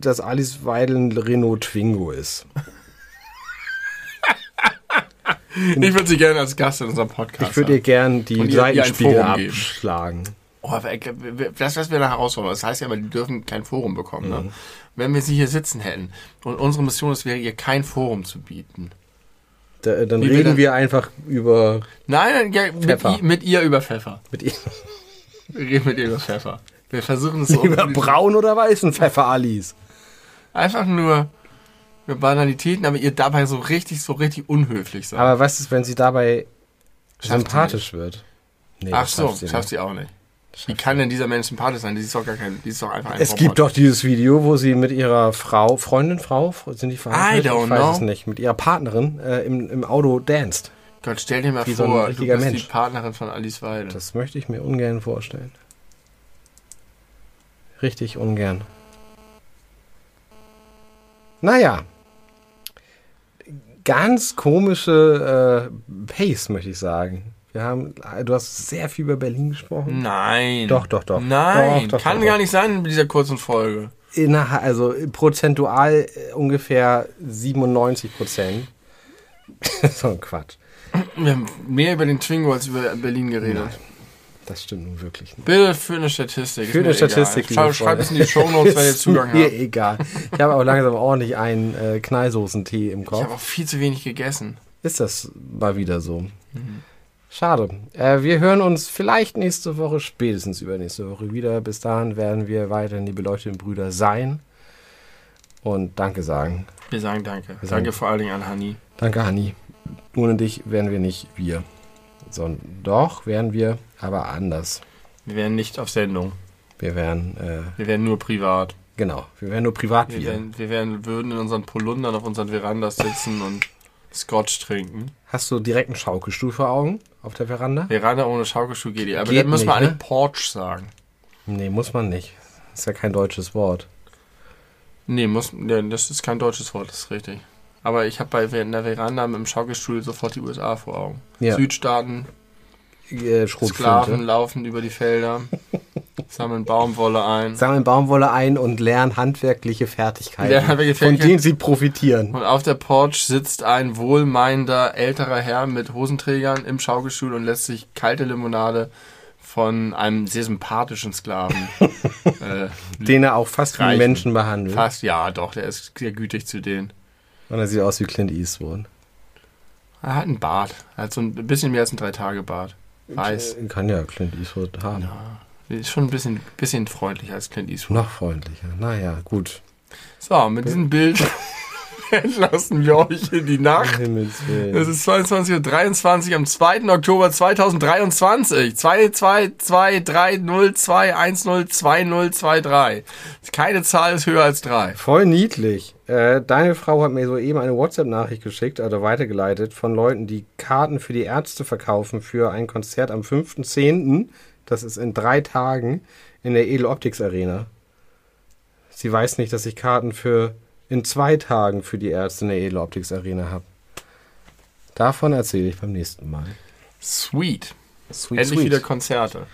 dass Alice Weidel ein Renault Twingo ist. Ich würde sie gerne als Gast in unserem Podcast Ich würde ihr haben. gern die Seitenspiegel Forum geben. Oh, das, was wir eine Herausforderung. Das heißt ja immer, die dürfen kein Forum bekommen. Mhm. Ne? Wenn wir sie hier sitzen hätten und unsere Mission ist, wäre ihr kein Forum zu bieten. Da, dann Wie wir reden dann- wir einfach über Nein, ja, mit, i- mit ihr über Pfeffer. mit ihr. Wir reden mit ihr über Pfeffer. Wir versuchen es so. Über braun oder weißen Pfeffer, Alice. Einfach nur über Banalitäten, aber ihr dabei so richtig, so richtig unhöflich sein. Aber was ist, wenn sie dabei sympathisch wird? Nee, Ach so, schafft sie schafft sie auch nicht. Wie kann denn dieser Mensch sympathisch sein? Die ist doch gar kein, die ist doch einfach ein Es Roboter. gibt doch dieses Video, wo sie mit ihrer Frau, Freundin, Frau, sind die verheiratet? I don't ich weiß know. es nicht, mit ihrer Partnerin äh, im, im Auto danst. Gott, stell dir mal Wie so ein vor, du richtiger bist Mensch. die Partnerin von Alice Weide. Das möchte ich mir ungern vorstellen. Richtig ungern. Naja. Ganz komische äh, Pace, möchte ich sagen. Wir haben, du hast sehr viel über Berlin gesprochen. Nein. Doch, doch, doch. Nein, Doch, doch, kann doch, gar nicht sein in dieser kurzen Folge. Innerhalb, also prozentual äh, ungefähr 97 Prozent. so ein Quatsch. Wir haben mehr über den Twingo als über Berlin geredet. Nein. Das stimmt nun wirklich nicht. Bitte für eine Statistik. ist Für eine mir. Statistik, Schreib, schreib es in die Shownotes, wenn ihr Zugang Mir habt. egal. Ich habe auch langsam ordentlich einen äh, Knallsoßentee im Ich Kopf. habe auch viel zu wenig gegessen. Ist das mal wieder so? Schade. Äh, wir hören uns vielleicht nächste Woche, spätestens übernächste Woche wieder. Bis dahin werden wir weiterhin die beleuchteten Brüder sein. Und Danke sagen. Wir sagen Danke. Wir danke sagen- vor allen Dingen an Hani. Danke, Hanni. Ohne dich wären wir nicht wir. Sondern doch wären wir, aber anders. Wir wären nicht auf Sendung. Wir wären, äh, Wir wären nur privat. genau, wir wären nur privat Wir, wir. wären, wir wären, würden in unseren Polundern auf unseren Verandas sitzen und Scotch trinken. Hast du direkt einen Schaukelstuhl vor Augen auf der Veranda? Veranda ohne Schaukelstuhl geht die. Aber Geht dann müssen wir nicht, ne? eigentlich Porch sagen. Nee, muss man nicht. Ist ja kein deutsches Wort. Nee, muss, ja, das ist kein deutsches Wort, das ist richtig. Aber ich habe bei in der Veranda mit dem Schaukelstuhl sofort die USA vor Augen. Ja. Südstaaten, Äh, Sklaven laufen über die Felder, sammeln Baumwolle ein. Sammeln Baumwolle ein und lernen handwerkliche Fertigkeiten, Lernen handwerkliche von Fertigkeiten. denen sie profitieren. Und auf der Porch sitzt ein wohlmeinender älterer Herr mit Hosenträgern im Schaukelstuhl und lässt sich kalte Limonade von einem sehr sympathischen Sklaven. äh, Den er auch fast wie Reichen. Menschen behandelt. fast, ja, doch, der ist sehr gütig zu denen. Und er sieht aus wie Clint Eastwood. Er hat einen Bart. Er hat so ein bisschen mehr als ein Drei-Tage-Bart. Weiß. Äh, Kann ja Clint Eastwood haben. Ja, ist schon ein bisschen, bisschen freundlicher als Clint Eastwood. Noch freundlicher. Naja, gut. So, mit diesem Bild entlassen wir euch in die Nacht. Es ist 22.23 Uhr am 2. Oktober 2023. 222302102102023. Keine Zahl ist höher als 3. Voll niedlich. Äh, deine Frau hat mir soeben eine WhatsApp-Nachricht geschickt, also weitergeleitet, von Leuten, die Karten für die Ärzte verkaufen für ein Konzert am 5.10., das ist in drei Tagen, in der Edel Optics Arena. Sie weiß nicht, dass ich Karten für in zwei Tagen für die Ärzte in der Edel Optics Arena habe. Davon erzähle ich beim nächsten Mal. Sweet. Sweet, Endlich wieder Konzerte.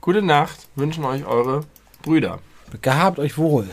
Gute Nacht wünschen euch eure Brüder. Gehabt euch wohl.